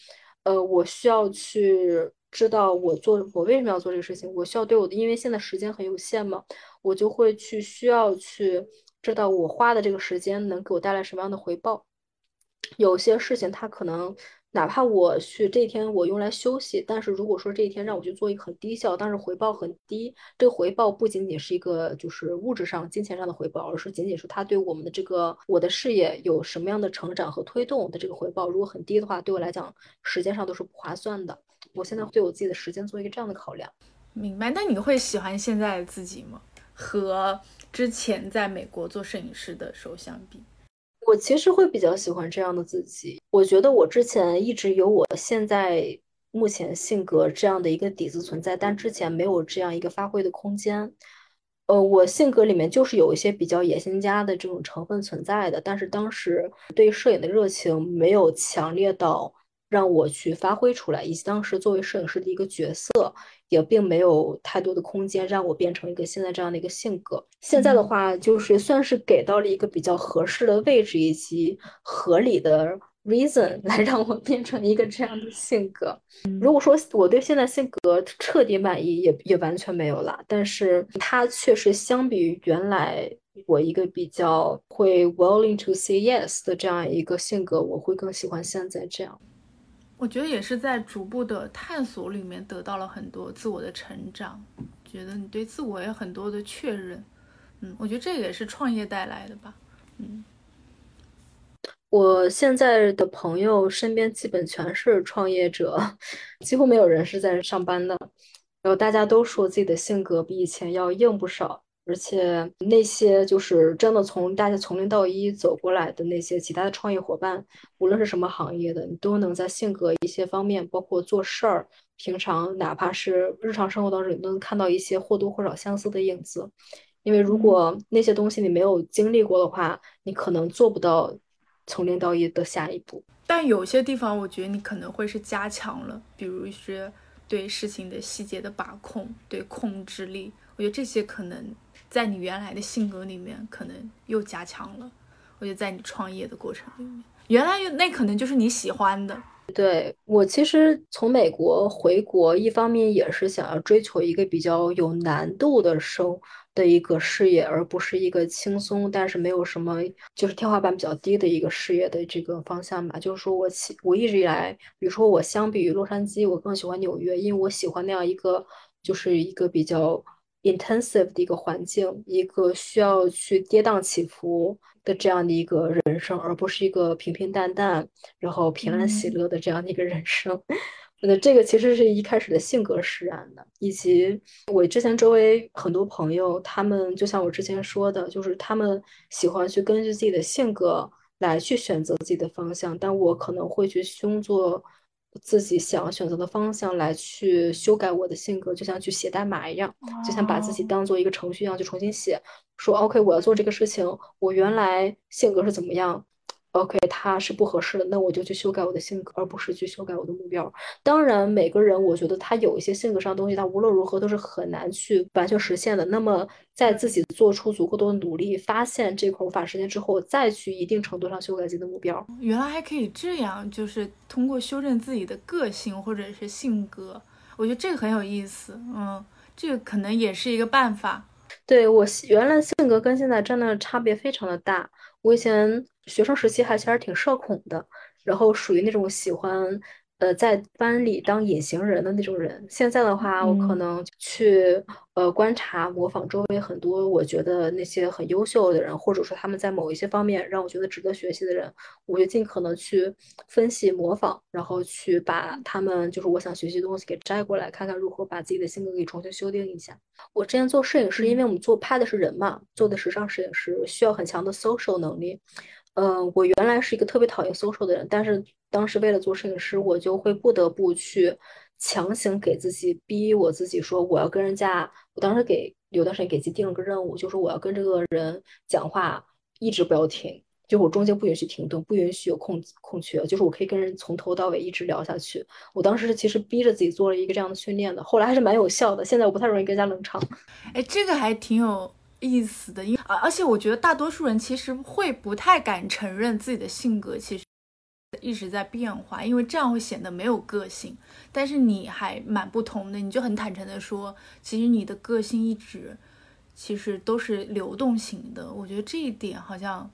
S2: 呃，我需要去知道我做我为什么要做这个事情，我需要对我的，因为现在时间很有限嘛，我就会去需要去知道我花的这个时间能给我带来什么样的回报。有些事情，它可能哪怕我去这一天我用来休息，但是如果说这一天让我去做一个很低效，但是回报很低，这个回报不仅仅是一个就是物质上、金钱上的回报，而是仅仅是它对我们的这个我的事业有什么样的成长和推动的这个回报，如果很低的话，对我来讲时间上都是不划算的。我现在对我自己的时间做一个这样的考量。
S1: 明白？那你会喜欢现在的自己吗？和之前在美国做摄影师的时候相比？
S2: 我其实会比较喜欢这样的自己。我觉得我之前一直有我现在目前性格这样的一个底子存在，但之前没有这样一个发挥的空间。呃，我性格里面就是有一些比较野心家的这种成分存在的，但是当时对摄影的热情没有强烈到让我去发挥出来，以及当时作为摄影师的一个角色。也并没有太多的空间让我变成一个现在这样的一个性格。现在的话，就是算是给到了一个比较合适的位置以及合理的 reason 来让我变成一个这样的性格。如果说我对现在性格彻底满意，也也完全没有了。但是它确实相比于原来我一个比较会 willing to say yes 的这样一个性格，我会更喜欢现在这样。
S1: 我觉得也是在逐步的探索里面得到了很多自我的成长，觉得你对自我有很多的确认，嗯，我觉得这也是创业带来的吧，嗯，
S2: 我现在的朋友身边基本全是创业者，几乎没有人是在上班的，然后大家都说自己的性格比以前要硬不少。而且那些就是真的从大家从零到一走过来的那些其他的创业伙伴，无论是什么行业的，你都能在性格一些方面，包括做事儿，平常哪怕是日常生活当中，你都能看到一些或多或少相似的影子。因为如果那些东西你没有经历过的话，你可能做不到从零到一的下一步。
S1: 但有些地方，我觉得你可能会是加强了，比如是对事情的细节的把控，对控制力，我觉得这些可能。在你原来的性格里面，可能又加强了。我觉得在你创业的过程里面，原来那可能就是你喜欢的。
S2: 对我其实从美国回国，一方面也是想要追求一个比较有难度的生的一个事业，而不是一个轻松但是没有什么就是天花板比较低的一个事业的这个方向吧。就是说我起我一直以来，比如说我相比于洛杉矶，我更喜欢纽约，因为我喜欢那样一个就是一个比较。Intensive 的一个环境，一个需要去跌宕起伏的这样的一个人生，而不是一个平平淡淡，然后平安喜乐的这样的一个人生。我觉得这个其实是一开始的性格使然的，以及我之前周围很多朋友，他们就像我之前说的，就是他们喜欢去根据自己的性格来去选择自己的方向，但我可能会去凶作。自己想选择的方向来去修改我的性格，就像去写代码一样，就像把自己当做一个程序一样去重新写。说 OK，我要做这个事情，我原来性格是怎么样？OK，他是不合适的，那我就去修改我的性格，而不是去修改我的目标。当然，每个人我觉得他有一些性格上的东西，他无论如何都是很难去完全实现的。那么，在自己做出足够多的努力，发现这块无法实现之后，再去一定程度上修改自己的目标。
S1: 原来还可以这样，就是通过修正自己的个性或者是性格，我觉得这个很有意思。嗯，这个可能也是一个办法。
S2: 对我原来性格跟现在真的差别非常的大。我以前学生时期还其实挺社恐的，然后属于那种喜欢呃，在班里当隐形人的那种人。现在的话，我可能去呃观察、模仿周围很多我觉得那些很优秀的人，或者说他们在某一些方面让我觉得值得学习的人，我就尽可能去分析、模仿，然后去把他们就是我想学习的东西给摘过来，看看如何把自己的性格给重新修订一下。我之前做摄影师，因为我们做拍的是人嘛，做的时尚摄影师需要很强的 social 能力。嗯，我原来是一个特别讨厌 social 的人，但是当时为了做摄影师，我就会不得不去强行给自己逼我自己说，我要跟人家。我当时给有段时间给自己定了个任务，就是我要跟这个人讲话，一直不要停，就我中间不允许停顿，不允许有空空缺，就是我可以跟人从头到尾一直聊下去。我当时其实逼着自己做了一个这样的训练的，后来还是蛮有效的。现在我不太容易跟人家冷场。
S1: 哎，这个还挺有。意思的，因而而且我觉得大多数人其实会不太敢承认自己的性格其实一直在变化，因为这样会显得没有个性。但是你还蛮不同的，你就很坦诚的说，其实你的个性一直其实都是流动型的。我觉得这一点好像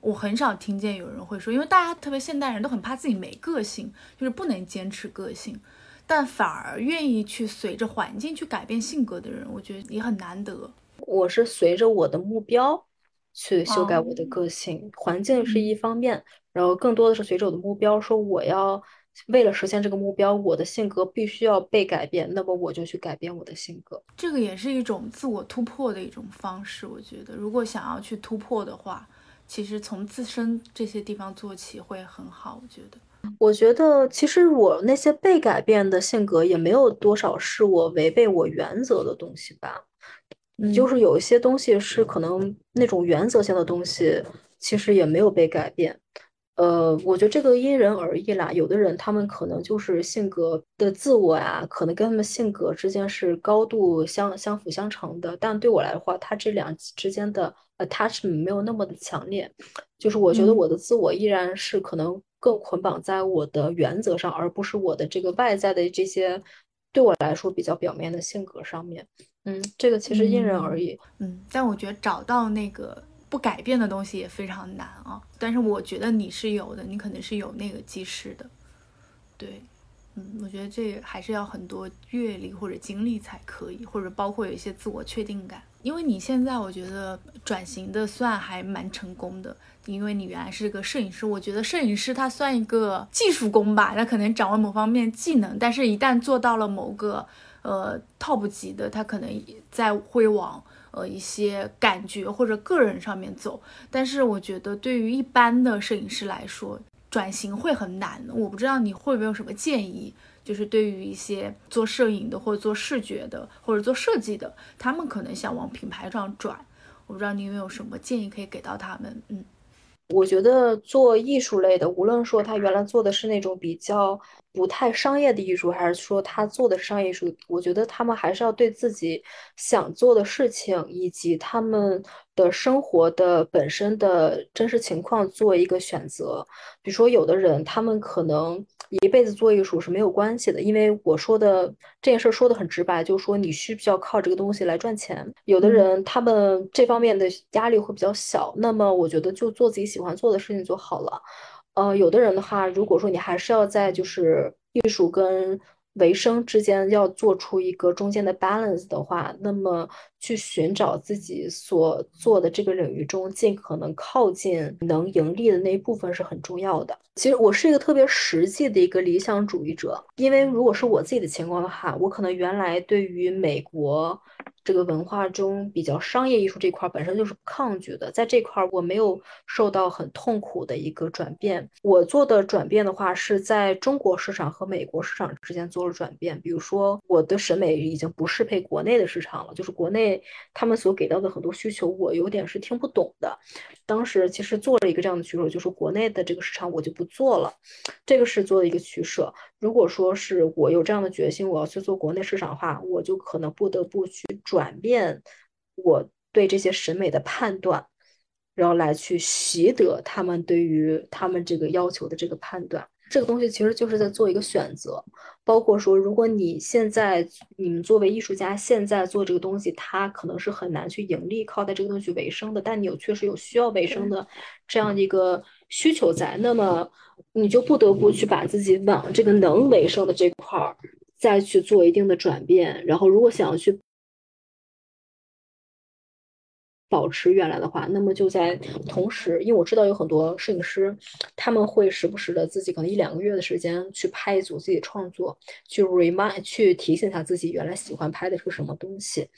S1: 我很少听见有人会说，因为大家特别现代人都很怕自己没个性，就是不能坚持个性，但反而愿意去随着环境去改变性格的人，我觉得也很难得。
S2: 我是随着我的目标去修改我的个性，环境是一方面，然后更多的是随着我的目标，说我要为了实现这个目标，我的性格必须要被改变，那么我就去改变我的性格。
S1: 这个也是一种自我突破的一种方式。我觉得，如果想要去突破的话，其实从自身这些地方做起会很好。我觉得，
S2: 我觉得其实我那些被改变的性格也没有多少是我违背我原则的东西吧。就是有一些东西是可能那种原则性的东西，其实也没有被改变。呃，我觉得这个因人而异啦。有的人他们可能就是性格的自我呀，可能跟他们性格之间是高度相相辅相成的。但对我来的话，他这两之间的 attachment 没有那么的强烈。就是我觉得我的自我依然是可能更捆绑在我的原则上，而不是我的这个外在的这些对我来说比较表面的性格上面。嗯，这个其实因人而异。
S1: 嗯，但我觉得找到那个不改变的东西也非常难啊。但是我觉得你是有的，你可能是有那个基石的。对，嗯，我觉得这还是要很多阅历或者经历才可以，或者包括有一些自我确定感。因为你现在我觉得转型的算还蛮成功的，因为你原来是个摄影师。我觉得摄影师他算一个技术工吧，他可能掌握某方面技能，但是一旦做到了某个。呃，top 级的，他可能在会往呃一些感觉或者个人上面走，但是我觉得对于一般的摄影师来说，转型会很难。我不知道你会不会有什么建议，就是对于一些做摄影的或者做视觉的或者做设计的，他们可能想往品牌上转，我不知道你有没有什么建议可以给到他们。嗯，
S2: 我觉得做艺术类的，无论说他原来做的是那种比较。不太商业的艺术，还是说他做的商业艺术？我觉得他们还是要对自己想做的事情以及他们的生活的本身的真实情况做一个选择。比如说，有的人他们可能一辈子做艺术是没有关系的，因为我说的这件事说的很直白，就是说你需不需要靠这个东西来赚钱？有的人他们这方面的压力会比较小，那么我觉得就做自己喜欢做的事情就好了。呃，有的人的话，如果说你还是要在就是艺术跟维生之间要做出一个中间的 balance 的话，那么去寻找自己所做的这个领域中尽可能靠近能盈利的那一部分是很重要的。其实我是一个特别实际的一个理想主义者，因为如果是我自己的情况的话，我可能原来对于美国。这个文化中比较商业艺术这块本身就是抗拒的，在这块我没有受到很痛苦的一个转变。我做的转变的话是在中国市场和美国市场之间做了转变。比如说，我的审美已经不适配国内的市场了，就是国内他们所给到的很多需求，我有点是听不懂的。当时其实做了一个这样的取舍，就是国内的这个市场我就不做了，这个是做的一个取舍。如果说是我有这样的决心，我要去做国内市场化，我就可能不得不去转变我对这些审美的判断，然后来去习得他们对于他们这个要求的这个判断。这个东西其实就是在做一个选择，包括说，如果你现在你们作为艺术家现在做这个东西，它可能是很难去盈利，靠在这个东西为生的，但你有确实有需要为生的这样一个需求在，那么你就不得不去把自己往这个能为生的这块儿再去做一定的转变。然后，如果想要去保持原来的话，那么就在同时，因为我知道有很多摄影师，他们会时不时的自己可能一两个月的时间去拍一组自己创作，去 remind 去提醒他自己原来喜欢拍的是什么东西。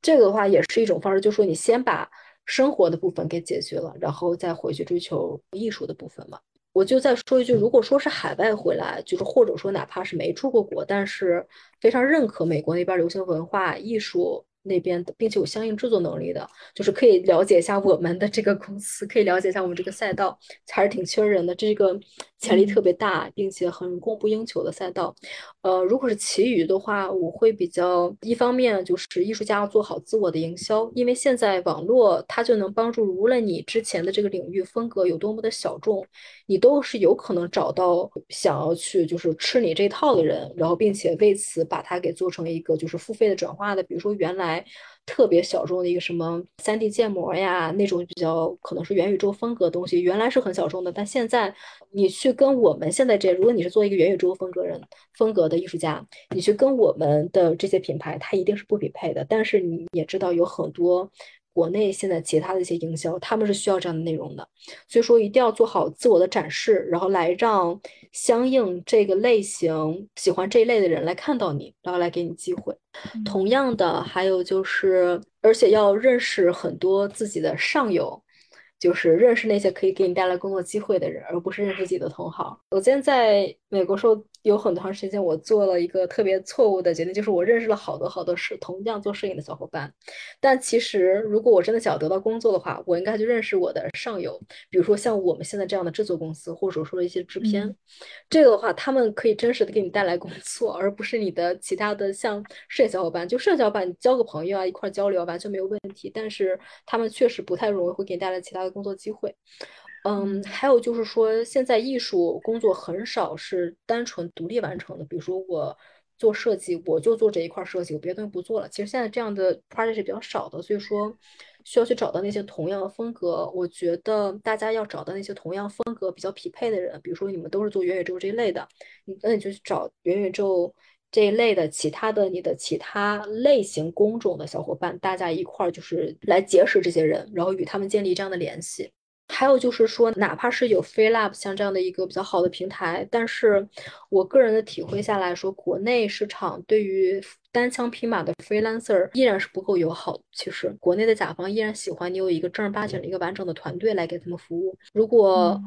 S2: 这个的话也是一种方式，就是说你先把生活的部分给解决了，然后再回去追求艺术的部分嘛。我就再说一句，如果说是海外回来，就是或者说哪怕是没出过国，但是非常认可美国那边流行文化艺术。那边的，并且有相应制作能力的，就是可以了解一下我们的这个公司，可以了解一下我们这个赛道，还是挺缺人的。这个潜力特别大，并且很供不应求的赛道。呃，如果是其余的话，我会比较一方面就是艺术家要做好自我的营销，因为现在网络它就能帮助，无论你之前的这个领域风格有多么的小众，你都是有可能找到想要去就是吃你这套的人，然后并且为此把它给做成一个就是付费的转化的，比如说原来。特别小众的一个什么三 D 建模呀，那种比较可能是元宇宙风格的东西，原来是很小众的，但现在你去跟我们现在这，如果你是做一个元宇宙风格人风格的艺术家，你去跟我们的这些品牌，它一定是不匹配的。但是你也知道有很多。国内现在其他的一些营销，他们是需要这样的内容的，所以说一定要做好自我的展示，然后来让相应这个类型喜欢这一类的人来看到你，然后来给你机会。同样的，还有就是，而且要认识很多自己的上游。就是认识那些可以给你带来工作机会的人，而不是认识自己的同行。我今天在美国时候有很长时间，我做了一个特别错误的决定，就是我认识了好多好多是同样做摄影的小伙伴。但其实，如果我真的想要得到工作的话，我应该去认识我的上游，比如说像我们现在这样的制作公司，或者说一些制片。这个的话，他们可以真实的给你带来工作，而不是你的其他的像摄影小伙伴。就摄影小伙伴，你交个朋友啊，一块交流完全没有问题。但是他们确实不太容易会给你带来其他的。工作机会，嗯，还有就是说，现在艺术工作很少是单纯独立完成的。比如说，我做设计，我就做这一块设计，我别的东西不做了。其实现在这样的 project 是比较少的，所以说需要去找到那些同样的风格。我觉得大家要找到那些同样风格比较匹配的人。比如说，你们都是做元宇宙这一类的，那你就去找元宇宙这一类的其他的你的其他类型工种的小伙伴，大家一块儿就是来结识这些人，然后与他们建立这样的联系。还有就是说，哪怕是有 Free Lab 像这样的一个比较好的平台，但是我个人的体会下来说，国内市场对于单枪匹马的 freelancer 依然是不够友好。其实，国内的甲方依然喜欢你有一个正儿八经的一个完整的团队来给他们服务。如果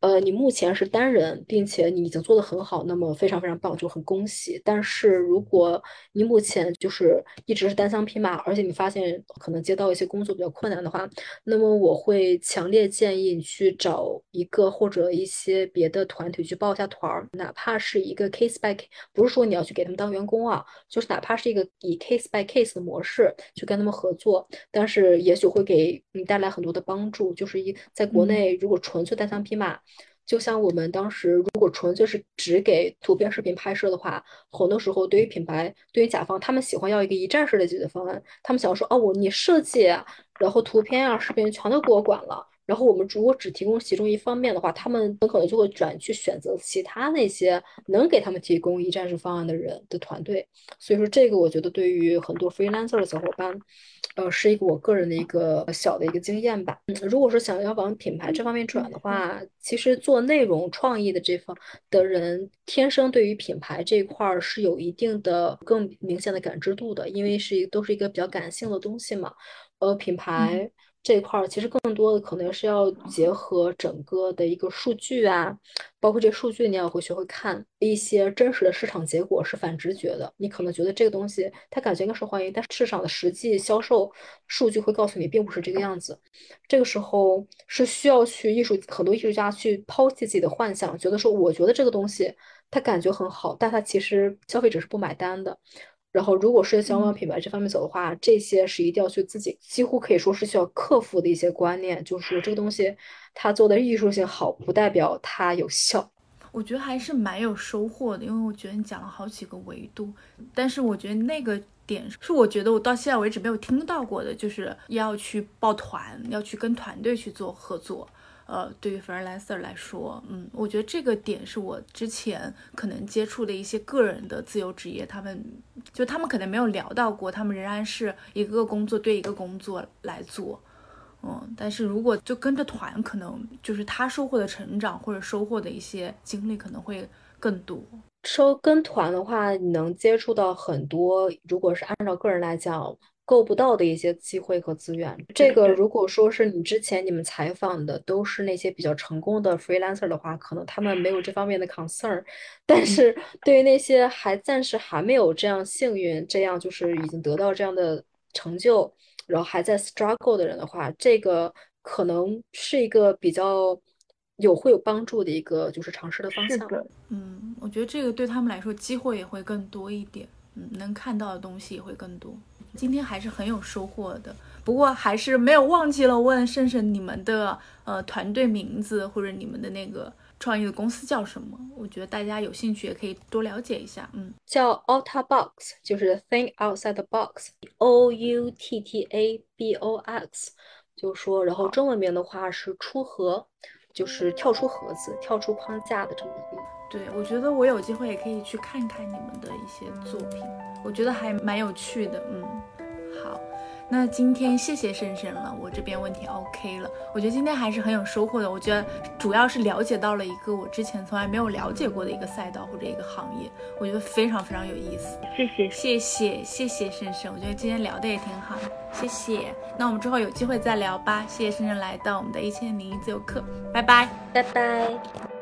S2: 呃，你目前是单人，并且你已经做得很好，那么非常非常棒，就很恭喜。但是如果你目前就是一直是单枪匹马，而且你发现可能接到一些工作比较困难的话，那么我会强烈建议你去找一个或者一些别的团体去报一下团儿，哪怕是一个 case by case，不是说你要去给他们当员工啊，就是哪怕是一个以 case by case 的模式去跟他们合作，但是也许会给你带来很多的帮助。就是一在国内，如果纯粹单枪匹马。就像我们当时，如果纯粹是只给图片、视频拍摄的话，很多时候对于品牌、对于甲方，他们喜欢要一个一站式的解决方案。他们想要说，哦，我你设计，然后图片啊、视频全都给我管了。然后我们如果只提供其中一方面的话，他们很可能就会转去选择其他那些能给他们提供一站式方案的人的团队。所以说，这个我觉得对于很多 freelancer 的小伙伴，呃，是一个我个人的一个小的一个经验吧。嗯，如果说想要往品牌这方面转的话，其实做内容创意的这方的人，天生对于品牌这一块儿是有一定的更明显的感知度的，因为是一都是一个比较感性的东西嘛。呃，品牌。这一块儿其实更多的可能是要结合整个的一个数据啊，包括这数据你要会学会看一些真实的市场结果是反直觉的。你可能觉得这个东西它感觉应该受欢迎，但市场的实际销售数据会告诉你并不是这个样子。这个时候是需要去艺术很多艺术家去抛弃自己的幻想，觉得说我觉得这个东西它感觉很好，但它其实消费者是不买单的。然后，如果是想往品牌这方面走的话，这些是一定要去自己几乎可以说是需要克服的一些观念，就是说这个东西它做的艺术性好，不代表它有效。
S1: 我觉得还是蛮有收获的，因为我觉得你讲了好几个维度，但是我觉得那个点是我觉得我到现在为止没有听到过的，就是要去抱团，要去跟团队去做合作。呃，对于 freelancer 来说，嗯，我觉得这个点是我之前可能接触的一些个人的自由职业，他们就他们可能没有聊到过，他们仍然是一个工作对一个工作来做，嗯，但是如果就跟着团，可能就是他收获的成长或者收获的一些经历可能会更多。
S2: 收跟团的话，你能接触到很多，如果是按照个人来讲。够不到的一些机会和资源，这个如果说是你之前你们采访的都是那些比较成功的 freelancer 的话，可能他们没有这方面的 concern。但是对于那些还暂时还没有这样幸运，这样就是已经得到这样的成就，然后还在 struggle 的人的话，这个可能是一个比较有会有帮助的一个就是尝试的方向。
S1: 嗯，我觉得这个对他们来说机会也会更多一点，嗯，能看到的东西也会更多。今天还是很有收获的，不过还是没有忘记了问圣圣你们的呃团队名字或者你们的那个创业的公司叫什么？我觉得大家有兴趣也可以多了解一下。嗯，
S2: 叫 Outa Box，就是 Think Outside the Box，O U T T A B O X，就说，然后中文名的话是出盒，就是跳出盒子、跳出框架的这么一个。
S1: 对，我觉得我有机会也可以去看看你们的一些作品，我觉得还蛮有趣的。嗯，好，那今天谢谢深深了，我这边问题 OK 了。我觉得今天还是很有收获的。我觉得主要是了解到了一个我之前从来没有了解过的一个赛道或者一个行业，我觉得非常非常有意思。
S3: 谢谢，
S1: 谢谢，谢谢深深。我觉得今天聊的也挺好，谢谢。那我们之后有机会再聊吧。谢谢深深来到我们的一千零一自由课，拜拜，
S2: 拜拜。